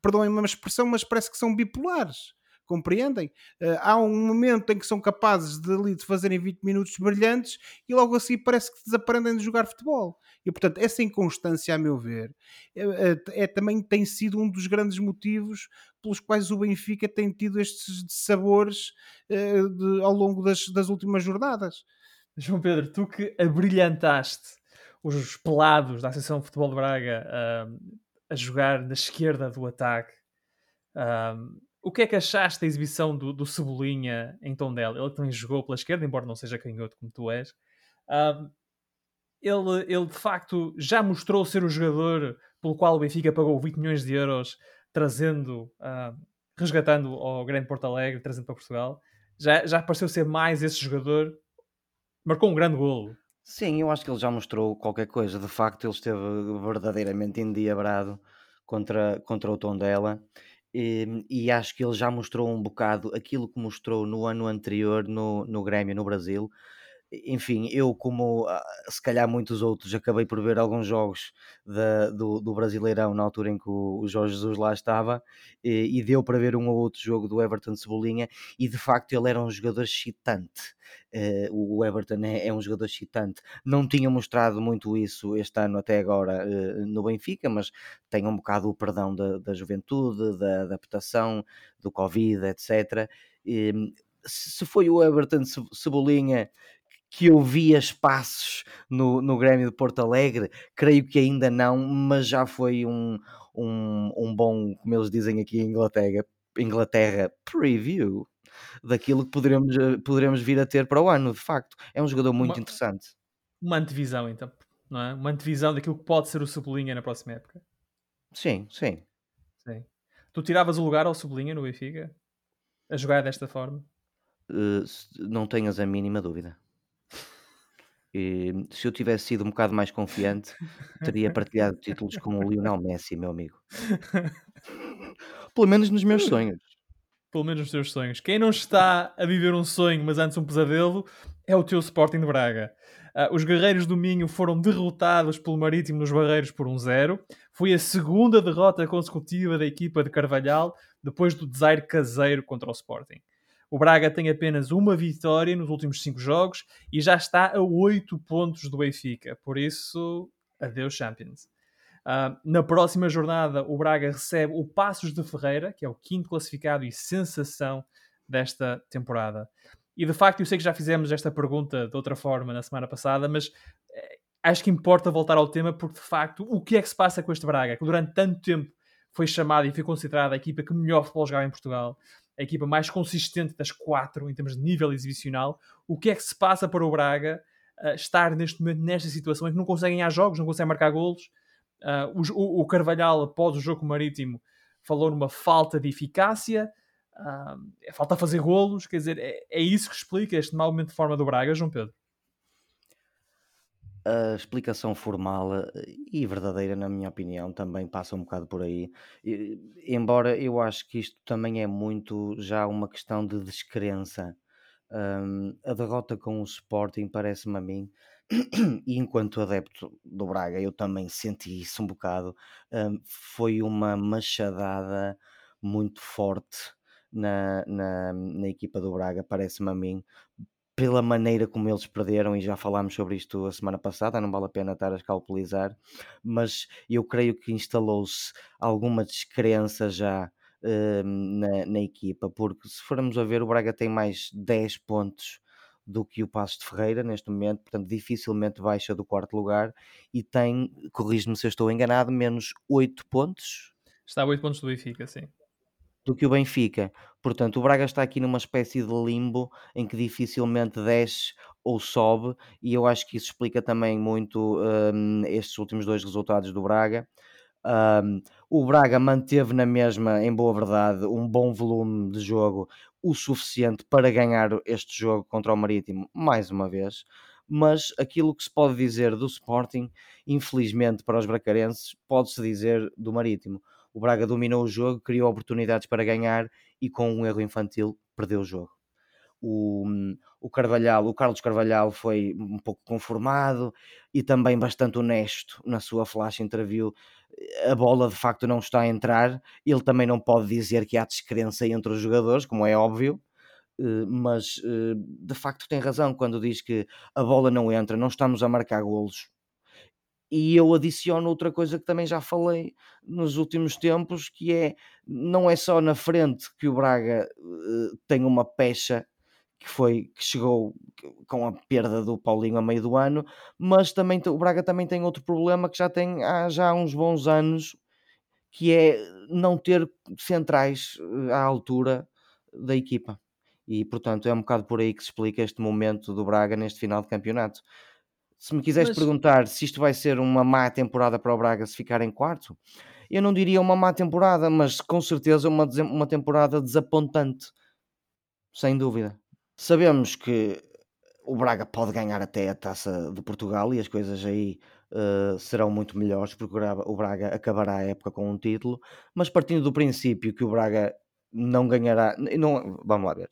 B: perdoem-me a expressão, mas parece que são bipolares compreendem? Uh, há um momento em que são capazes de, ali, de fazerem 20 minutos brilhantes e logo assim parece que desaprendem de jogar futebol. E portanto, essa inconstância, a meu ver, é, é, é, também tem sido um dos grandes motivos pelos quais o Benfica tem tido estes sabores uh, de, ao longo das, das últimas jornadas.
A: João Pedro, tu que abrilhantaste os pelados da Associação de Futebol de Braga uh, a jogar na esquerda do ataque. O que é que achaste da exibição do, do Cebolinha em Tondela? Ele também jogou pela esquerda, embora não seja canhoto como tu és. Uh, ele, ele de facto já mostrou ser o jogador pelo qual o Benfica pagou 20 milhões de euros, trazendo, resgatando ao Grande Porto Alegre, trazendo para Portugal. Já, já pareceu ser mais esse jogador. Marcou um grande golo.
C: Sim, eu acho que ele já mostrou qualquer coisa. De facto, ele esteve verdadeiramente endiabrado contra, contra o Tondela. E, e, acho que ele já mostrou um bocado aquilo que mostrou no ano anterior no, no Grêmio no Brasil. Enfim, eu, como ah, se calhar muitos outros, acabei por ver alguns jogos da, do, do Brasileirão na altura em que o, Jorge Jesus lá estava e, e, deu para ver um ou outro jogo do Everton Cebolinha e de facto ele era um jogador excitante. Uh, o Everton é, é, um jogador excitante. Não tinha mostrado muito isso este ano até agora uh, no Benfica, mas tem um bocado o perdão da, da juventude, da adaptação, do Covid, etc. Se foi o Everton Cebolinha que eu via espaços no, no Grêmio de Porto Alegre, creio que ainda não, mas já foi um, um, um bom, como eles dizem aqui em Inglaterra, Inglaterra preview daquilo que poderemos, eh, poderemos vir a ter para o ano, de facto. É um jogador muito
A: Uma-
C: interessante.
A: Uma antevisão, então. Não é? Uma antevisão daquilo que pode ser o Sublinha na próxima época.
C: Sim, sim.
A: Sim. Tu tiravas o lugar ao Sublinha no Benfica? A jogar desta forma?
C: Uh, não tenhas a mínima dúvida. E, se eu tivesse sido um bocado mais confiante, teria partilhado títulos com o Lionel Messi, meu amigo. Pelo menos nos meus sonhos.
A: Pelo menos nos teus sonhos. Quem não está a viver um sonho, mas antes um pesadelo, é o teu Sporting de Braga. Ah, os guerreiros do Minho foram derrotados pelo Marítimo nos Barreiros por 1-0. Foi a segunda derrota consecutiva da equipa de Carvalhal, depois do desaire caseiro contra o Sporting. O Braga tem apenas uma vitória nos últimos cinco jogos e já está a 8 pontos do Benfica. Por isso, adeus Champions. Uh, na próxima jornada, o Braga recebe o Passos de Ferreira, que é o quinto classificado e sensação desta temporada. E de facto, eu sei que já fizemos esta pergunta de outra forma na semana passada, mas eh, acho que importa voltar ao tema porque de facto, o que é que se passa com este Braga, que durante tanto tempo foi chamada e foi considerada a equipa que melhor futebol jogava em Portugal, a equipa mais consistente das quatro em termos de nível exibicional. O que é que se passa para o Braga uh, estar neste momento nesta situação em que não conseguem ganhar jogos, não conseguem marcar golos? Uh, o, o, Carvalhal, após o jogo marítimo, falou numa falta de eficácia, uh, falta fazer golos. Quer dizer, é, é, isso que explica este mau momento de forma do Braga, João Pedro?
C: A explicação formal eh, e verdadeira, na minha opinião, também passa um bocado por aí. E, embora eu acho que isto também é muito já uma questão de descrença. Um, a derrota com o Sporting parece-me a mim e enquanto adepto do Braga eu também senti isso um bocado um, foi uma machadada muito forte na, na, na equipa do Braga, parece-me a mim pela maneira como eles perderam, e já falámos sobre isto a semana passada, não vale a pena estar a escalpelizar, mas eu creio que instalou-se alguma descrença já uh, na, na, equipa, porque se formos a ver, o Braga tem mais 10 pontos do que o Passos de Ferreira neste momento, portanto dificilmente baixa do quarto lugar e tem, corrijo-me se eu estou enganado, menos 8 pontos.
A: Está a 8 pontos do Benfica, sim
C: do que o Benfica. Portanto, o Braga está aqui numa espécie de limbo em que dificilmente desce ou sobe, e eu acho que isso explica também muito um, estes últimos dois resultados do Braga. Um, o Braga manteve na mesma, em boa verdade, um bom volume de jogo, o suficiente para ganhar este jogo contra o Marítimo, mais uma vez. Mas aquilo que se pode dizer do Sporting, infelizmente para os bracarenses, pode-se dizer do Marítimo o Braga dominou o jogo, criou oportunidades para ganhar e com um erro infantil perdeu o jogo. O, o Carvalhal, o Carlos Carvalhal foi um pouco conformado e também bastante honesto na sua flash interview. A bola de facto não está a entrar. Ele também não pode dizer que há descrença entre os jogadores, como é óbvio, eh, mas eh, de facto tem razão quando diz que a bola não entra, não estamos a marcar golos. E eu adiciono outra coisa que também já falei nos últimos tempos, que é não é só na frente que o Braga uh, tem uma pecha que foi que chegou com a perda do Paulinho a meio do ano, mas também o Braga também tem outro problema que já tem há já uns bons anos, que é não ter centrais eh, à altura da equipa. E portanto é um bocado por aí que se explica este momento do Braga neste final de campeonato. Se me quiseres Mas... perguntar se isto vai ser uma má temporada para o Braga se ficar em quarto, eu não diria uma má temporada, mas com certeza uma, uma temporada desapontante. Sem dúvida. Sabemos que o Braga pode ganhar até a taça de Portugal e as coisas aí uh, serão muito melhores porque o Braga acabará a época com um título, mas partindo do princípio que o Braga não ganhará, não, vamos lá ver.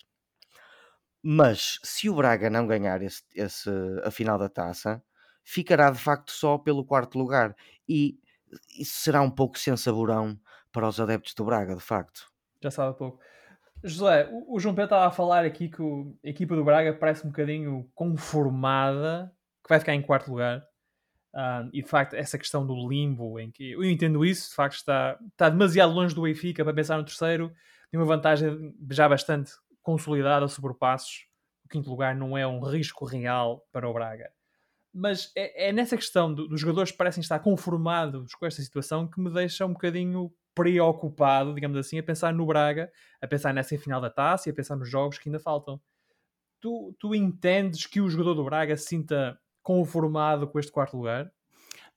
C: Mas se o Braga não ganhar esse, esse, a final da taça, ficará de facto só pelo quarto lugar. E isso será um pouco sem saborão para os adeptos do Braga, de facto.
A: Já sabe pouco. José, o, João Pedro estava a falar aqui que a equipa do Braga parece um bocadinho conformada, que vai ficar em quarto lugar. Uh, e de facto, essa questão do limbo, em que eu entendo isso, de facto está, está demasiado longe do Benfica para pensar no terceiro, tem uma vantagem já bastante consolidada sobre passos. O quinto lugar não é um risco real para o Braga. Mas é, é nessa questão do, dos jogadores que parecem estar conformados com esta situação que me deixa um bocadinho preocupado, digamos assim, a pensar no Braga, a pensar nessa final da taça e a pensar nos jogos que ainda faltam. Tu, tu entendes que o jogador do Braga se sinta conformado com este quarto lugar?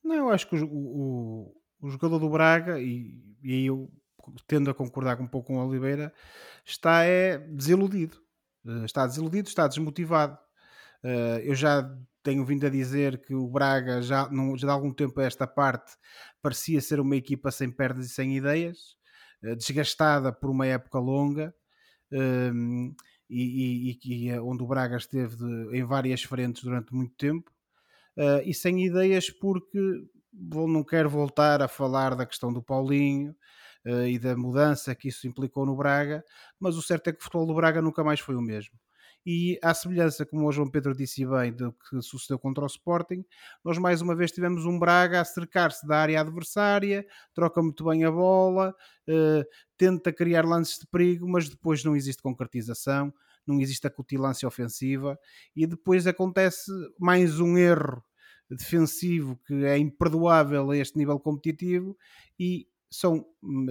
B: Não, eu acho que o, o, o jogador do Braga, e, e eu tendo a concordar um pouco com o Oliveira, está é desiludido. Eh, está desiludido, está desmotivado. Eh, eu já tenho vindo a dizer que o Braga já, já há algum tempo a esta parte parecia ser uma equipa sem perdas e sem ideias, eh, desgastada por uma época longa. Um, e, e, e, onde o Braga esteve de, em várias frentes durante muito tempo e sem ideias porque não quero voltar a falar da questão do Paulinho e da mudança que isso implicou no Braga, mas o certo é que o futebol do Braga nunca mais foi o mesmo. E à semelhança, como o João Pedro disse bem, do que sucedeu contra o Sporting, nós mais uma vez tivemos um Braga a cercar-se da área adversária, troca muito bem a bola, uh, tenta criar lances de perigo, mas depois não existe concretização, não existe a cutilância ofensiva e depois acontece mais um erro defensivo que é imperdoável a este nível competitivo e são,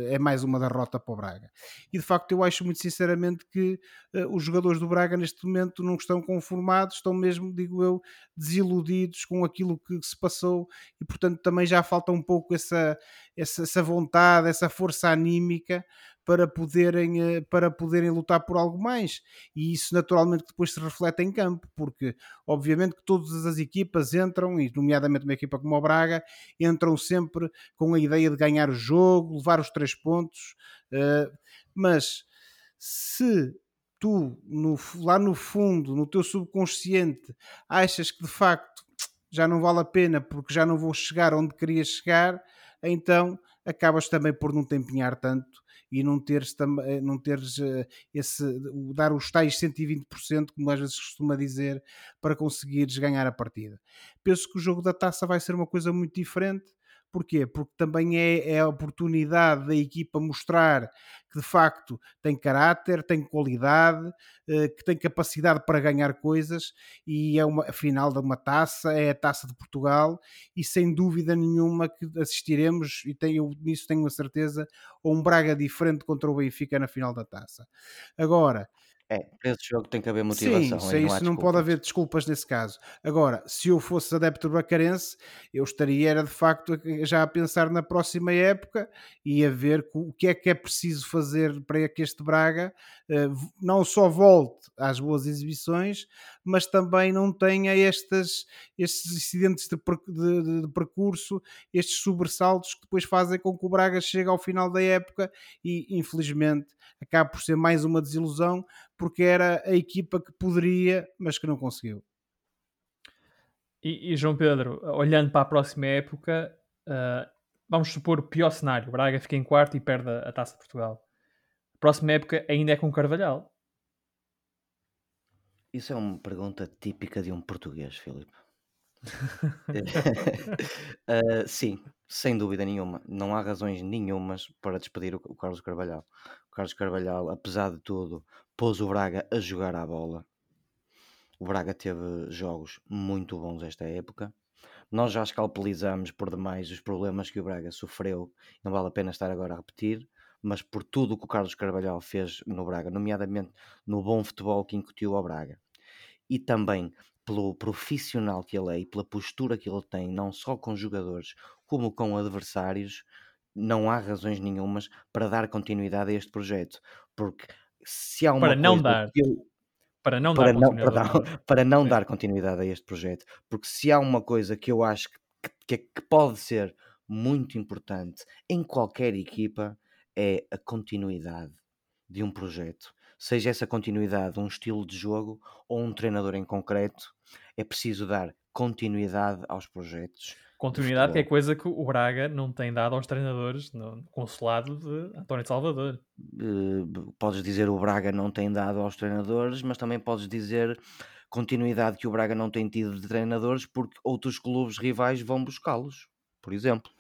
B: é mais uma derrota para o Braga. E de facto eu acho muito sinceramente que uh, os jogadores do Braga neste momento não estão conformados, estão mesmo, digo eu, desiludidos com aquilo que se passou e portanto também já falta um pouco essa, essa, essa vontade, essa força anímica para poderem, eh, para poderem lutar por algo mais. E isso naturalmente depois se reflete em campo, porque obviamente que todas as equipas entram, e nomeadamente uma equipa como o Braga, entram sempre com a ideia de ganhar o jogo, levar os três pontos, eh, mas se tu no, lá no fundo, no teu subconsciente, achas que de facto já não vale a pena porque já não vou chegar onde queria chegar, então acabas também por não te empenhar tanto e não teres, eh, não teres eh, esse, dar os tais 120%, como às vezes costuma dizer, para conseguires ganhar a partida. Penso que o jogo da taça vai ser uma coisa muito diferente. Porquê? Porque também é, é a oportunidade da equipa mostrar que de facto tem caráter, tem qualidade, eh, que tem capacidade para ganhar coisas e é uma a final de uma taça, é a taça de Portugal e sem dúvida nenhuma que assistiremos e tenho, nisso tenho a certeza a um Braga diferente contra o Benfica na final da taça. Agora,
C: é, para esse jogo tem que haver motivação.
B: Sim, não, isso não pode haver desculpas nesse caso. Agora, se eu fosse adepto bacarense, eu estaria era de facto já a pensar na próxima época e a ver o que é que é preciso fazer para que este Braga eh, não só volte às boas exibições, mas também não tenha estas, estes incidentes de, de, de percurso, estes sobressaltos que depois fazem com que o Braga chegue ao final da época e infelizmente acaba por ser mais uma desilusão porque era a equipa que poderia, mas que não conseguiu.
A: E, e João Pedro, olhando para a próxima época, uh, vamos supor o pior cenário: o Braga fica em quarto e perde a, a taça de Portugal. A próxima época ainda é com Carvalhal.
C: Isso é uma pergunta típica de um português, Filipe. uh, sim, sem dúvida nenhuma. Não há razões nenhumas para despedir o, o Carlos Carvalhal. O Carlos Carvalhal, apesar de tudo, pôs o Braga a jogar à bola. O Braga teve jogos muito bons esta época. Nós já escalpelizamos por demais os problemas que o Braga sofreu. Não vale a pena estar agora a repetir, mas por tudo o que o Carlos Carvalhal fez no Braga, nomeadamente no bom futebol que incutiu ao Braga. E também pelo profissional que ele é e pela postura que ele tem, não só com jogadores como com adversários, não há razões nenhumas para dar continuidade a este projeto. Porque se há uma
A: para não dar. Eu, para não para dar não,
C: perdão, para não dar continuidade a este projeto, porque se há uma coisa que eu acho que, que, que pode ser muito importante em qualquer equipa é a continuidade de um projeto. Seja essa continuidade um estilo de jogo ou um treinador em concreto, é preciso dar continuidade aos projetos.
A: Continuidade que é coisa que o Braga não tem dado aos treinadores no consulado de António Salvador.
C: Uh, podes dizer o Braga não tem dado aos treinadores, mas também podes dizer continuidade que o Braga não tem tido de treinadores porque outros clubes rivais vão buscá-los, por exemplo.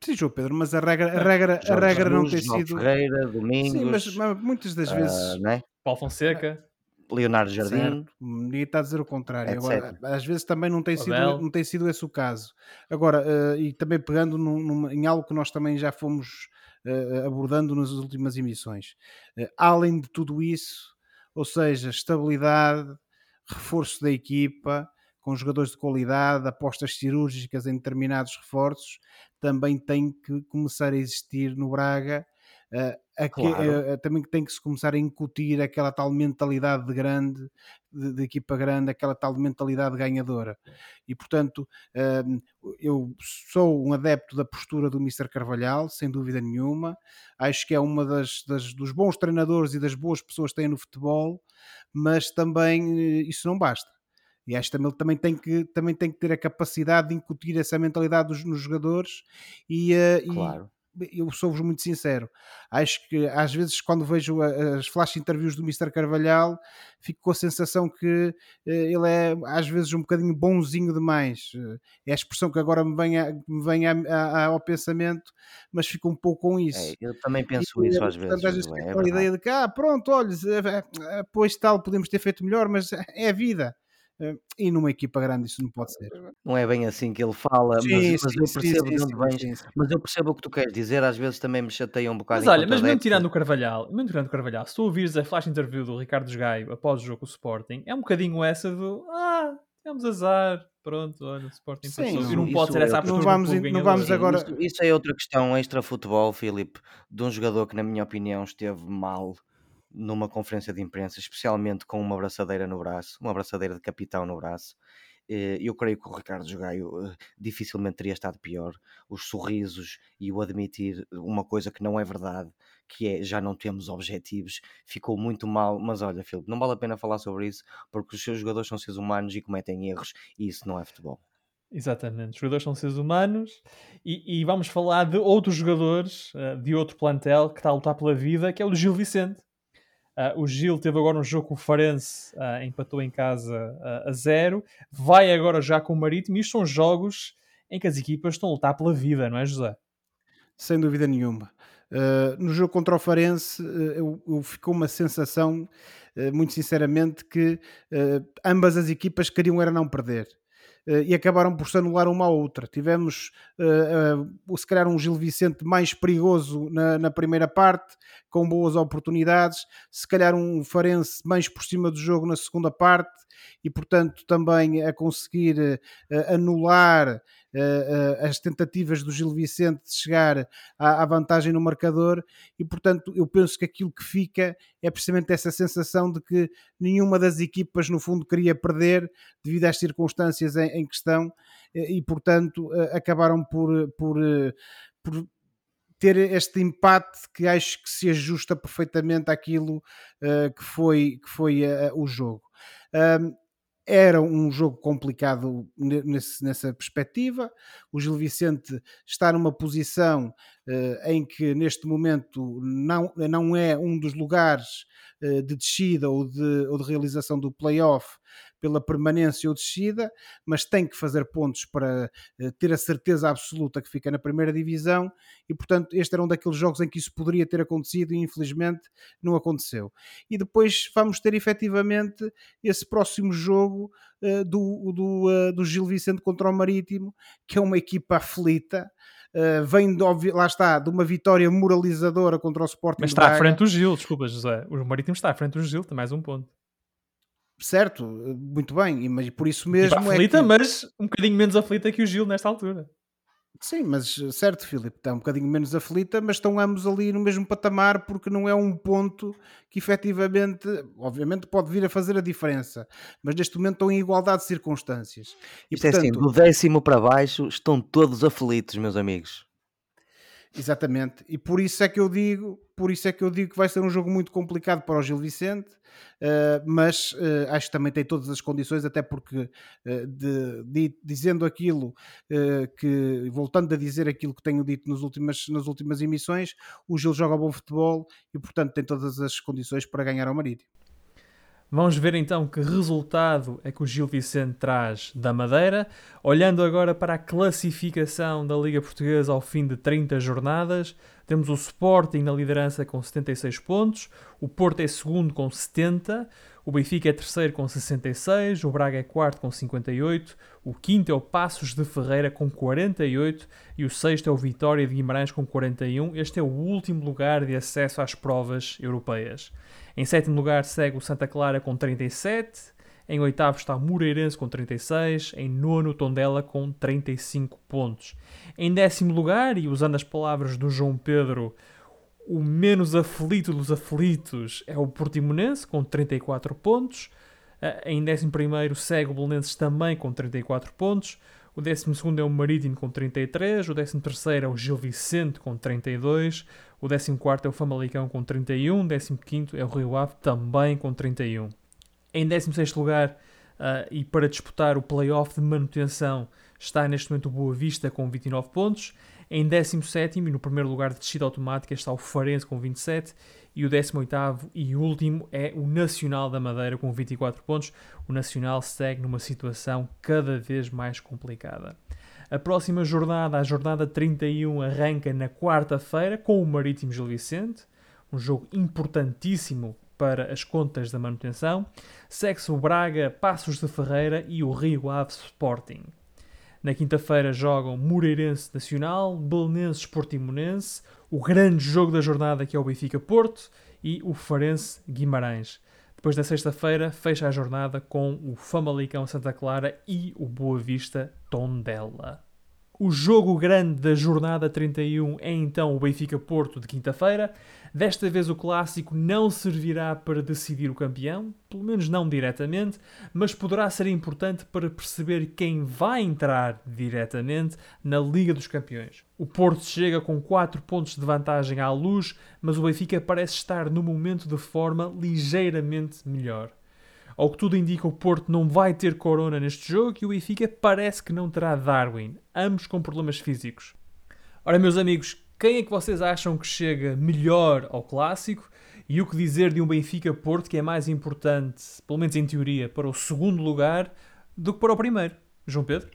B: Sim, João Pedro, mas a regra, a regra, a regra não tem sido.
C: Ferreira, Domingos, Sim,
B: mas, mas muitas das vezes. Uh,
C: né?
A: Paulo Fonseca.
C: Leonardo Jardim.
B: Ninguém está a dizer o contrário. Agora, às vezes também não tem, sido, não tem sido esse o caso. Agora, uh, e também pegando num, num, em algo que nós também já fomos uh, abordando nas últimas emissões. Uh, além de tudo isso, ou seja, estabilidade, reforço da equipa, com jogadores de qualidade, apostas cirúrgicas em determinados reforços, também tem que começar a existir no Braga. Uh, claro. uh, também tem que se começar a incutir aquela tal mentalidade de grande, de, de equipa grande, aquela tal mentalidade ganhadora. E portanto, uh, eu sou um adepto da postura do Mr. Carvalhal, sem dúvida nenhuma. Acho que é uma das, das dos bons treinadores e das boas pessoas que tem no futebol, mas também eh, isso não basta. E acho que também, também, tem que, também tem que ter a capacidade de incutir essa mentalidade dos, nos jogadores e, claro. Eu sou-vos muito sincero, acho que às vezes quando vejo as flash interviews do Mr. Carvalhal fico com a sensação que uh, ele é às vezes um bocadinho bonzinho demais. É a expressão que agora me vem, a, me vem a, a, ao pensamento mas fico um pouco com isso.
C: é, eu também penso e, isso às vezes, às vezes
B: é, a ideia de que ah pronto, olha, pois tal, podemos ter feito melhor mas é a vida. eh, e numa equipa grande isso não pode ser.
C: Não é bem assim que ele fala, sim, mas, sim, mas, eu percebo sim, de onde vens. Mas eu percebo o que tu queres dizer, às vezes também me chateia um bocado.
A: Mas olha, mas mesmo tirando o Carvalhal, mesmo tirando o Carvalhal, se tu ouvires a flash interview do Ricardo Gaio após o jogo com o Sporting, é um bocadinho essa do ah, temos azar, pronto, olha, o Sporting Sim, passou. E não pode ser essa a
B: postura não vamos, não vamos agora...
C: Isso, isso, é outra questão extra-futebol, Filipe, de um jogador que na minha opinião esteve mal numa conferência de imprensa, especialmente com uma abraçadeira no braço, uma abraçadeira de capitão no braço. Eh, eu creio que o Ricardo Jogaio eh, dificilmente teria estado pior. Os sorrisos e o admitir uma coisa que não é verdade, que é já não temos objetivos, ficou muito mal. Mas olha, Filipe, não vale a pena falar sobre isso porque os seus jogadores são seres humanos e cometem erros e isso não é futebol.
A: Exatamente, os jogadores são seres humanos e, e vamos falar de outros jogadores uh, de outro plantel que está a lutar pela vida, que é o Gil Vicente. Uh, o Gil teve agora um jogo com o Farense, uh, empatou em casa uh, a zero. Vai agora já com o Marítimo. Isto são jogos em que as equipas estão a lutar pela vida, não é, José?
B: Sem dúvida nenhuma. no jogo contra o Farense, eu, eu ficou uma sensação, muito sinceramente, que ambas as equipas queriam era não perder. Uh, e acabaram por se anular uma à outra. Tivemos, uh, uh, se calhar, um Gil Vicente mais perigoso na, na, primeira parte, com boas oportunidades, se calhar um Farense mais por cima do jogo na segunda parte, e portanto também a conseguir anular as tentativas do Gil Vicente de chegar à, à, vantagem no marcador e portanto eu penso que aquilo que fica é precisamente essa sensação de que nenhuma das equipas no fundo queria perder devido às circunstâncias em, em questão e portanto acabaram por, por, por ter este empate que acho que se ajusta perfeitamente àquilo uh, que foi, que foi uh, o jogo. Era um jogo complicado nesse, nessa perspectiva. O Gil Vicente está numa posição uh, em que, neste momento, não, não é um dos lugares uh, de descida ou de, ou de realização do playoff pela permanência ou descida, mas tem que fazer pontos para uh, ter a certeza absoluta que fica na primeira divisão e, portanto, este era um daqueles jogos em que isso poderia ter acontecido e, infelizmente, não aconteceu. E depois vamos ter efetivamente esse próximo jogo uh, do, do, uh, do Gil Vicente contra o Marítimo, que é uma equipa aflita. Uh, vem, de, lá está, de uma vitória moralizadora contra o Sporting.
A: Mas está à frente do Gil, desculpa, José. O Marítimo está à frente do Gil, tem mais um ponto
B: certo, muito bem, mas por isso mesmo.
A: Tipo, aflita, é que... mas um bocadinho menos aflita que o Gil nesta altura.
B: Sim, mas certo, Filipe, está um bocadinho menos aflita, mas estão ambos ali no mesmo patamar porque não é um ponto que efetivamente, obviamente, pode vir a fazer a diferença, mas neste momento estão em igualdade de circunstâncias.
C: E, Isto portanto... é assim, do décimo para baixo estão todos aflitos, meus amigos.
B: Exatamente, e por isso é que eu digo, por isso é que eu digo que vai ser um jogo muito complicado para o Gil Vicente, uh, mas uh, acho que também tem todas as condições, até porque uh, de, de, dizendo aquilo que, voltando a dizer aquilo que tenho dito nas últimas, nas últimas emissões, o Gil joga bom futebol e portanto tem todas as condições para ganhar ao Marítimo.
A: Vamos ver então que resultado é que o Gil Vicente traz da Madeira. Olhando agora para a classificação da Liga Portuguesa ao fim de 30 jornadas, Temos o Sporting na liderança com 76 pontos, o Porto é segundo com 70, o Benfica é terceiro com 66, o Braga é quarto com 58, o quinto é o Passos de Ferreira com 48 e o sexto é o Vitória de Guimarães com 41. Este é o último lugar de acesso às provas europeias. Em sétimo lugar segue o Santa Clara com 37, em oitavo está o Moreirense com 36, em nono Tondela com 35 pontos. Em décimo lugar, e usando as palavras do João Pedro, o menos aflito dos aflitos é o Portimonense, com 34 pontos. Eh, em 11 segue o Belenenses também com 34 pontos. O 12 é o Marítimo com 33. O 13 é o Gil Vicente com 32. O 14 é o Famalicão com 31. O 15 é o Rio Ave também com 31. Em 16 lugar, uh, e para disputar o playoff de manutenção, está neste momento o Boa Vista com 29 pontos. Em 17 e no primeiro lugar de descida automática está o Farense com 27 e o 18 e último é o Nacional da Madeira com 24 pontos. O Nacional segue numa situação cada vez mais complicada. A próxima jornada, a jornada 31, arranca na quarta-feira com o Marítimo Gil Vicente, um jogo importantíssimo para as contas da manutenção. Segue-se o Braga, Passos de Ferreira e o Rio Ave Sporting. Na quinta-feira jogam Moreirense Nacional, Belenenses Portimonense, o grande jogo da jornada que é o Benfica Porto e o Farense Guimarães. Depois na sexta-feira fecha a jornada com o Famalicão Santa Clara e o Boa Vista Tondela. O jogo grande da jornada 31 é então o Benfica Porto de quinta-feira. Desta vez o clássico não servirá para decidir o campeão, pelo menos não diretamente, mas poderá ser importante para perceber quem vai entrar diretamente na Liga dos Campeões. O Porto chega com 4 pontos de vantagem à luz, mas o Benfica parece estar no momento de forma ligeiramente melhor. Ao que tudo indica, o Porto não vai ter Corona neste jogo e o Benfica parece que não terá Darwin, ambos com problemas físicos. Ora, meus amigos, quem é que vocês acham que chega melhor ao clássico? E o que dizer de um Benfica-Porto que é mais importante, pelo menos em teoria, para o segundo lugar do que para o primeiro? João Pedro?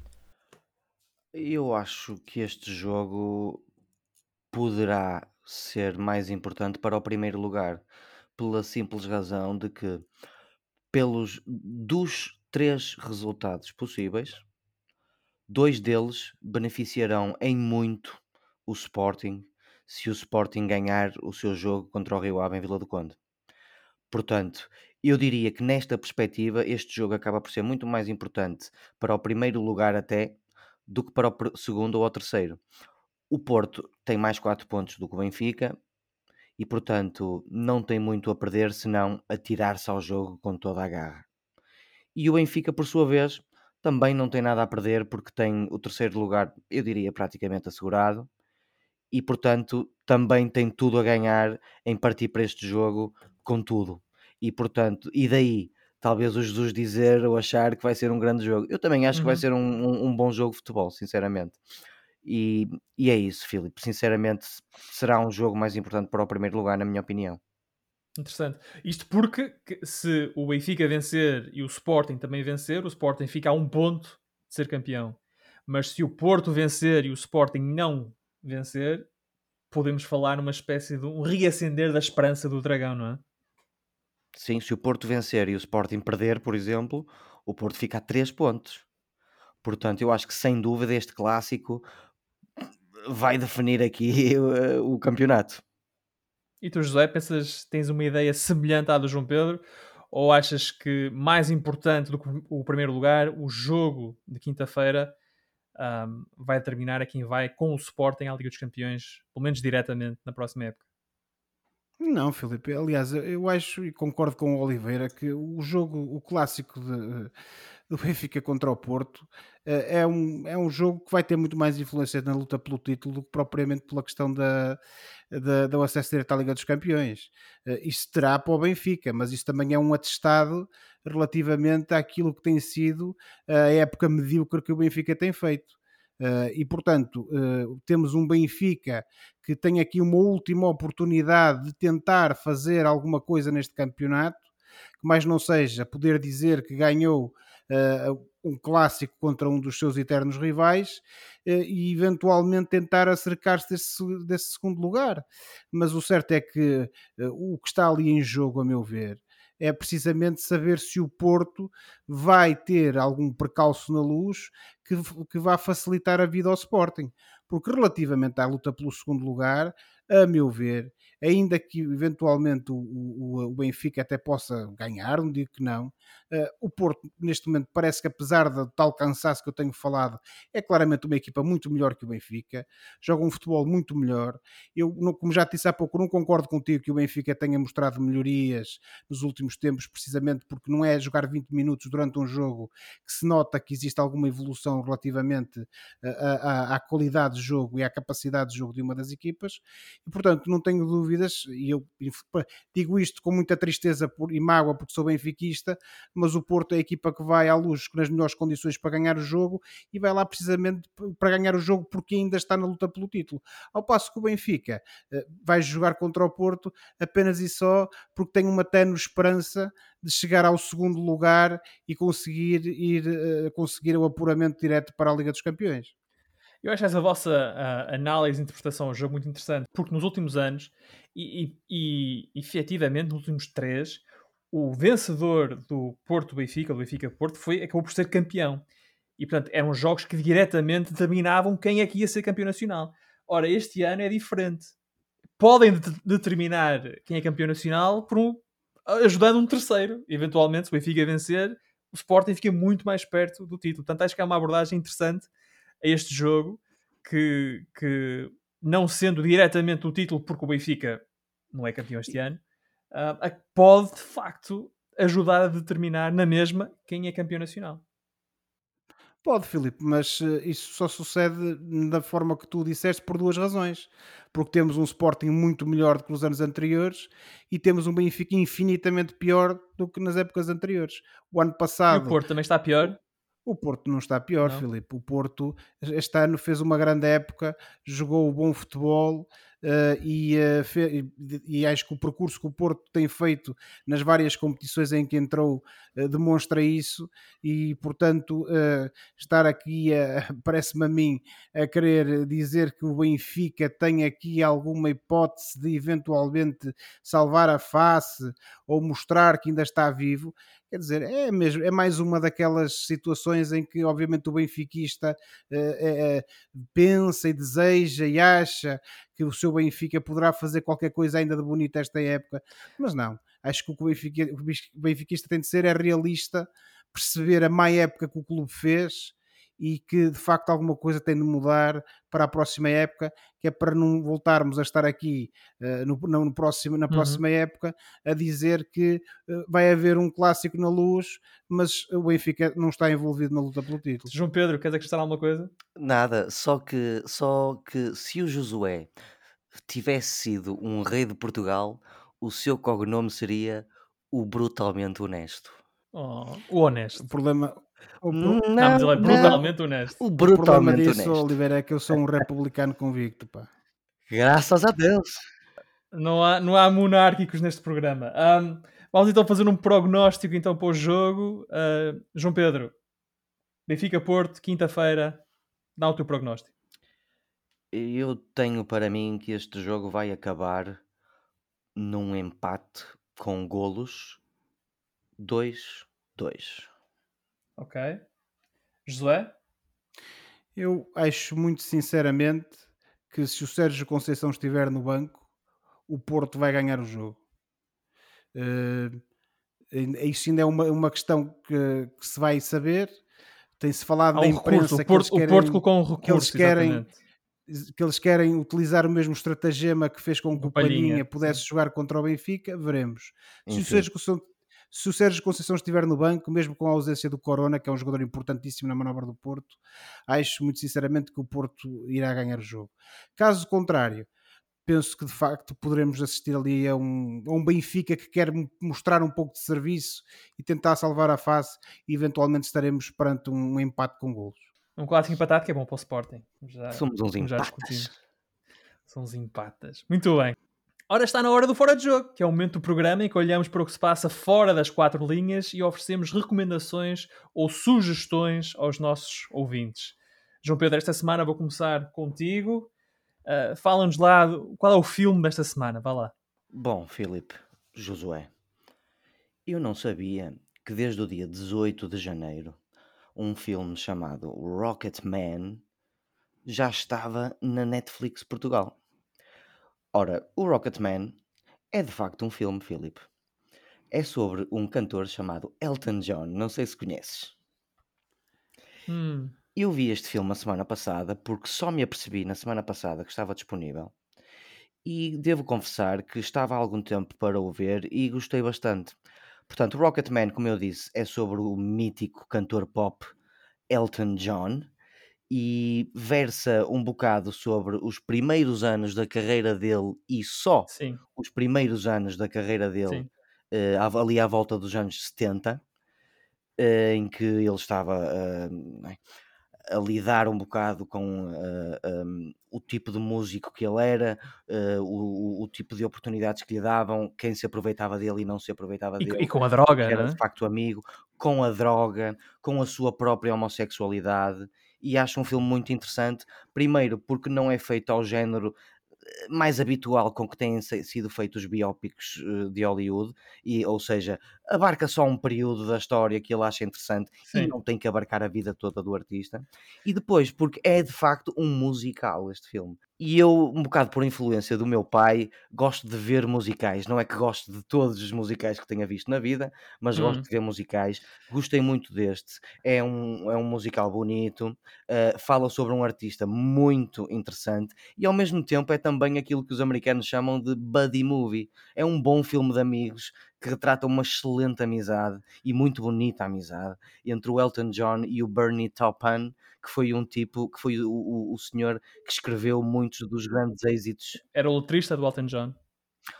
C: Eu acho que este jogo poderá ser mais importante para o primeiro lugar, pela simples razão de que, pelos dos três resultados possíveis, dois deles beneficiarão em muito o Sporting se o Sporting ganhar o seu jogo contra o Rio Ave em Vila do Conde. Portanto, eu diria que nesta perspectiva este jogo acaba por ser muito mais importante para o primeiro lugar até do que para o segundo ou o terceiro. O Porto tem mais 4 pontos do que o Benfica e, portanto, não tem muito a perder senão atirar-se ao jogo com toda a garra. E o Benfica, por sua vez, também não tem nada a perder porque tem o terceiro lugar, eu diria, praticamente assegurado e portanto também tem tudo a ganhar em partir para este jogo com tudo. E portanto, e daí talvez o Jesus dizer ou achar que vai ser um grande jogo. Eu também acho uhum. que vai uhum. ser um, um, um, bom jogo de futebol, sinceramente. E, e é isso, Filipe. Sinceramente, será um jogo mais importante para o primeiro lugar, na minha opinião.
A: Interessante. Isto porque se o Benfica vencer e o Sporting também vencer, o Sporting fica a um ponto de ser campeão. Mas se o Porto vencer e o Sporting não vencer, podemos falar numa espécie de um reacender da esperança do dragão, não é?
C: Sim, se o Porto vencer e o Sporting perder, por exemplo, o Porto fica a 3 pontos. Portanto, eu acho que sem dúvida este clássico vai definir aqui o, o campeonato.
A: E tu, José, pensas, tens uma ideia semelhante à do João Pedro? Ou achas que mais importante do que o primeiro lugar, o jogo de quinta-feira um, vai determinar a quem vai com o Sporting à Liga dos Campeões, pelo menos diretamente na próxima época.
B: Não, Filipe, aliás, eu acho e concordo com o Oliveira que o jogo, o clássico de, do Benfica contra o Porto eh, é um, é um jogo que vai ter muito mais influência na luta pelo título do que propriamente pela questão da, da, do acesso direto à Liga dos Campeões. Eh, isso terá para o Benfica, mas isso também é um atestado relativamente àquilo que tem sido a época medíocre que o Benfica tem feito. Uh, e portanto, uh, temos um Benfica que tem aqui uma última oportunidade de tentar fazer alguma coisa neste campeonato, que mais não seja poder dizer que ganhou um clássico contra um dos seus eternos rivais uh, e eventualmente tentar acercar-se desse, desse, segundo lugar. Mas o certo é que uh, o que está ali em jogo, a meu ver, é precisamente saber se o Porto vai ter algum percalço na luz que, que vá facilitar a vida ao Sporting. Porque relativamente à luta pelo segundo lugar, a meu ver, ainda que eventualmente o, o, o Benfica até possa ganhar, não digo que não, o Porto neste momento parece que apesar de tal cansaço que eu tenho falado, é claramente uma equipa muito melhor que o Benfica, joga um futebol muito melhor. Eu, como já disse há pouco, não concordo contigo que o Benfica tenha mostrado melhorias nos últimos tempos, precisamente porque não é jogar 20 minutos durante um jogo que se nota que existe alguma evolução relativamente à, à qualidade de jogo e à capacidade de jogo de uma das equipas, e portanto não tenho dúvida dúvidas, e eu digo isto com muita tristeza por, e mágoa porque sou benfiquista, mas o Porto é a equipa que vai à luz nas melhores condições para ganhar o jogo e vai lá precisamente para ganhar o jogo porque ainda está na luta pelo título. Ao passo que o Benfica eh, vai jogar contra o Porto apenas e só porque tem uma tenue esperança de chegar ao segundo lugar e conseguir ir eh, conseguir o apuramento direto para a Liga dos Campeões.
A: Eu acho essa vossa uh, análise e interpretação ao jogo muito interessante, porque nos últimos anos, e, e, e efetivamente nos últimos três, o vencedor do Porto Benfica, do Benfica Porto, foi, acabou por ser campeão. E portanto eram jogos que diretamente determinavam quem é que ia ser campeão nacional. Ora, este ano é diferente. Podem de determinar quem é campeão nacional por um, ajudando um terceiro. Eventualmente, se o Benfica vencer, o Sporting fica muito mais perto do título. Portanto, acho que é uma abordagem interessante a este jogo que, que não sendo diretamente o título, porque o Benfica não é campeão este ano, uh, pode de facto ajudar a determinar na mesma quem é campeão nacional.
B: Pode, Filipe, mas uh, isso só sucede da forma que tu disseste por duas razões. Porque temos um Sporting muito melhor do que nos anos anteriores e temos um Benfica infinitamente pior do que nas épocas anteriores. O ano passado.
A: E o Porto também está pior?
B: O Porto não está pior, não. Filipe. O Porto este ano fez uma grande época, jogou o bom futebol uh, e, uh, e, acho que o percurso que o Porto tem feito nas várias competições em que entrou uh, demonstra isso. E, portanto, estar aqui, parece-me a mim, a querer dizer que o Benfica tem aqui alguma hipótese de eventualmente salvar a face ou mostrar que ainda está vivo Quer dizer, é, mesmo, é mais uma daquelas situações em que, obviamente, o benfiquista é, é, pensa e deseja e acha que o seu Benfica poderá fazer qualquer coisa ainda de bonito esta época, mas não. Acho que o que o, Benfica, o benfiquista tem de ser é realista, perceber a má época que o clube fez e que de facto alguma coisa tem de mudar para a próxima época, que é para não voltarmos a estar aqui uh, no, no, próximo, na uhum. próxima uhum. época a dizer que uh, vai haver um clássico na luz, mas o Benfica não está envolvido na luta pelo título.
A: João Pedro, queres acrescentar alguma coisa?
C: Nada, só que, só que se o Josué tivesse sido um rei de Portugal, o seu cognome seria o brutalmente honesto.
A: Oh, o honesto.
B: O problema,
A: o não, não, mas ele é brutalmente honesto.
B: O brutalmente o disso, honesto. Oliveira, é que eu sou um republicano convicto, pá.
C: Graças a Deus.
A: Não há, não há monárquicos neste programa. Um, vamos então fazer um prognóstico então para o jogo. Uh, João Pedro, Benfica Porto, quinta-feira, dá o teu prognóstico.
C: Eu tenho para mim que este jogo vai acabar num empate com golos 2-2.
A: Ok. Josué?
B: Eu acho muito sinceramente que se o Sérgio Conceição estiver no banco, o Porto vai ganhar o jogo. Uh, isso ainda é uma, uma questão que, que se vai saber. Tem-se falado um na imprensa
A: recurso. que, Porto,
B: querem,
A: o Porto colocou um recurso,
B: que eles querem que eles querem utilizar o mesmo estratagema que fez com que o Palhinha, pudesse sim. jogar contra o Benfica, veremos. Se o Sérgio Conceição se o Sérgio Conceição estiver no banco, mesmo com a ausência do Corona, que é um jogador importantíssimo na manobra do Porto, acho muito sinceramente que o Porto irá ganhar o jogo. Caso contrário, penso que de facto poderemos assistir ali a um, a um Benfica que quer mostrar um pouco de serviço e tentar salvar a face e eventualmente estaremos perante um empate com golos.
A: Um clássico empatado que é bom para o Sporting.
C: Já, Somos uns empates.
A: São uns empatas. Muito bem. Ora, está na hora do Fora de Jogo, que é o momento do programa em que olhamos para o que se passa fora das quatro linhas e oferecemos recomendações ou sugestões aos nossos ouvintes. João Pedro, esta semana vou começar contigo. Uh, Fala-nos lá qual é o filme desta semana, vá lá.
C: Bom, Filipe, Josué, eu não sabia que desde o dia 18 de janeiro um filme chamado Rocket Man já estava na Netflix Portugal. Ora, o Rocketman é de facto um filme, Philip. É sobre um cantor chamado Elton John. Não sei se conheces.
A: Hum.
C: Eu vi este filme a semana passada porque só me apercebi na semana passada que estava disponível. E devo confessar que estava há algum tempo para o ver e gostei bastante. Portanto, Rocketman, como eu disse, é sobre o mítico cantor pop Elton John e versa um bocado sobre os primeiros anos da carreira dele e só
A: Sim.
C: os primeiros anos da carreira dele, uh, ali à volta dos anos 70, uh, eh, em que ele estava uh, a lidar um bocado com um, o tipo de músico que ele era, o, o, tipo de oportunidades que lhe davam, quem se aproveitava dele e não se aproveitava
A: e,
C: dele.
A: E com a droga,
C: era
A: de
C: é? facto amigo, com a droga, com a sua própria homossexualidade e acho um filme muito interessante. Primeiro, porque não é feito ao género eh, mais habitual com que têm sido feitos os biópicos eh, de Hollywood, e, ou seja, abarca só um período da história que ele acha interessante Sim. e não tem que abarcar a vida toda do artista. E depois, porque é de facto um musical este filme. E eu, um bocado por influência do meu pai, gosto de ver musicais. Não é que gosto de todos os musicais que tenha visto na vida, mas gosto
A: Hum.
C: de ver musicais. Gostei muito deste. É um, é um musical bonito, uh, fala sobre um artista muito interessante e ao mesmo tempo é também aquilo que os americanos chamam de buddy movie. É um bom filme de amigos que retrata uma excelente amizade e muito bonita amizade entre o Elton John e o Bernie Taupin, que foi um tipo, que foi o, o, o senhor que escreveu muitos dos grandes êxitos.
A: Era o letrista do Elton John.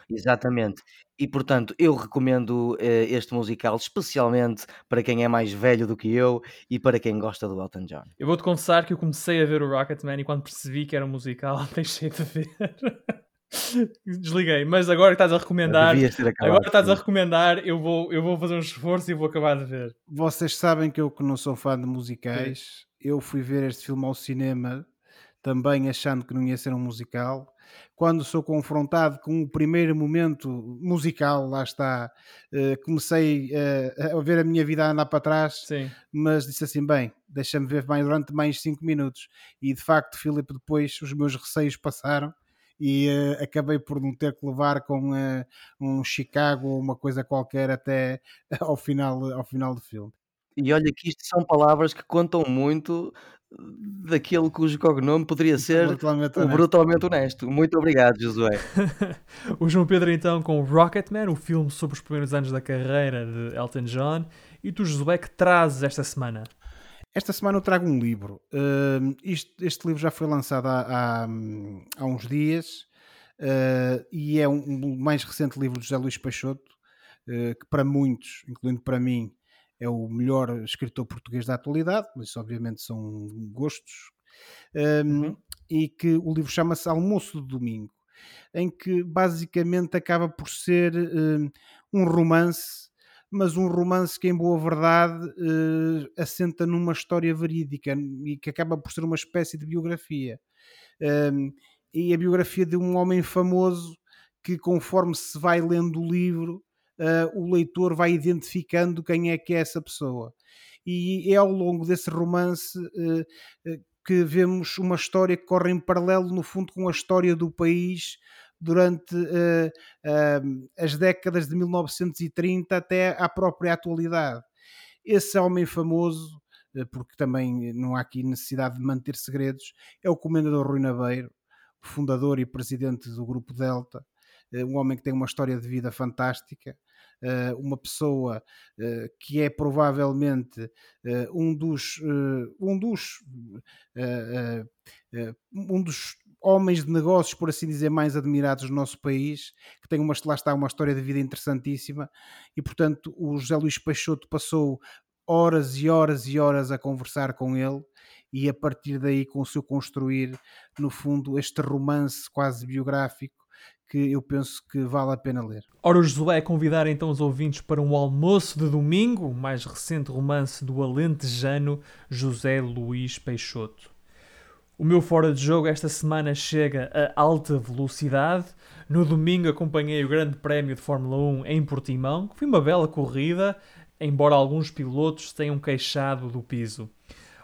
C: Exatamente. E portanto, eu recomendo uh, este musical especialmente para quem é mais velho do que eu e para quem gosta do Elton John.
A: Eu vou-te confessar que eu comecei a ver o Rocketman e quando percebi que era um musical, deixei de ver. Desliguei, mas agora que estás a recomendar, agora estás a recomendar, eu vou, eu vou fazer um esforço e vou acabar de ver.
B: Vocês sabem que eu que não sou fã de musicais, Sim. eu fui ver este filme ao cinema também achando que não ia ser um musical. Quando sou confrontado com o primeiro momento musical, lá está, uh, comecei uh, a ver a minha vida a andar para trás,
A: Sim.
B: mas disse assim: bem, deixa-me ver mais durante mais 5 minutos. E de facto, Filipe, depois os meus receios passaram e uh, acabei por não ter que levar com uh, um Chicago ou uma coisa qualquer até ao final, ao final do filme.
C: E olha que isto são palavras que contam muito daquele cujo cognome poderia ser brutalmente o brutalmente honesto. Muito obrigado, Josué.
A: o João Pedro então com Rocketman, o filme sobre os primeiros anos da carreira de Elton John. E tu, Josué, que trazes esta semana?
B: Esta semana eu trago um livro. Uh, isto, este livro já foi lançado há, há, há uns dias uh, e é um, um, mais recente livro de José Luís Peixoto, uh, que para muitos, incluindo para mim, é o melhor escritor português da atualidade, mas isso obviamente são gostos. Uhum. E que o livro chama-se Almoço de Domingo, em que basicamente acaba por ser um romance mas um romance que, em boa verdade, uh, assenta numa história verídica e que acaba por ser uma espécie de biografia. Um, e a biografia de um homem famoso que, conforme se vai lendo o livro, uh, o leitor vai identificando quem é que é essa pessoa. E é ao longo desse romance uh, que vemos uma história que corre em paralelo, no fundo, com a história do país durante uh, uh, as décadas de 1930 até à própria atualidade. Esse homem famoso, uh, porque também não há aqui necessidade de manter segredos, é o Comendador Rui Nabeiro, fundador e presidente do Grupo Delta, um homem que tem uma história de vida fantástica, uma pessoa que é provavelmente um dos um dos um dos homens de negócios, por assim dizer, mais admirados do nosso país, que tem uma, lá está uma história de vida interessantíssima, e portanto o José Luís Peixoto passou horas e horas e horas a conversar com ele e a partir daí conseguiu construir, no fundo, este romance quase biográfico que eu penso que vale a pena ler.
A: Ora, o Josué é convidar então os ouvintes para um almoço de domingo, o mais recente romance do alentejano José Luís Peixoto. O meu fora de jogo esta semana chega a alta velocidade. No domingo acompanhei o Grande Prémio de Fórmula 1 em Portimão, que foi uma bela corrida, embora alguns pilotos tenham queixado do piso.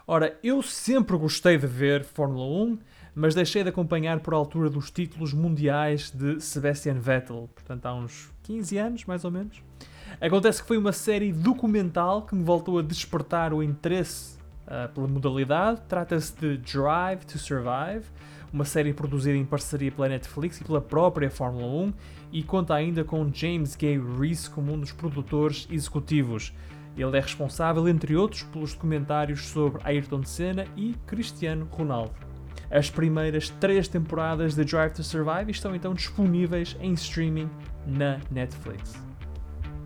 A: Ora, eu sempre gostei de ver Fórmula 1, mas deixei de acompanhar por altura dos títulos mundiais de Sebastian Vettel, portanto há uns 15 anos, mais ou menos. Acontece que foi uma série documental que me voltou a despertar o interesse uh, pela modalidade. Trata-se de Drive to Survive, uma série produzida em parceria pela Netflix e pela própria Fórmula 1 e conta ainda com James Gay Reese como um dos produtores executivos. Ele é responsável, entre outros, pelos documentários sobre Ayrton Senna e Cristiano Ronaldo. As primeiras três temporadas de Drive to Survive estão então disponíveis em streaming na Netflix.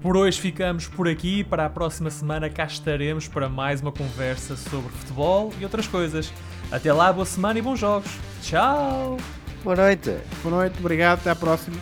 A: Por hoje ficamos por aqui. Para a próxima semana cá estaremos para mais uma conversa sobre futebol e outras coisas. Até lá, boa semana e bons jogos. Tchau!
C: Boa noite.
B: Boa noite, obrigado, até à próxima.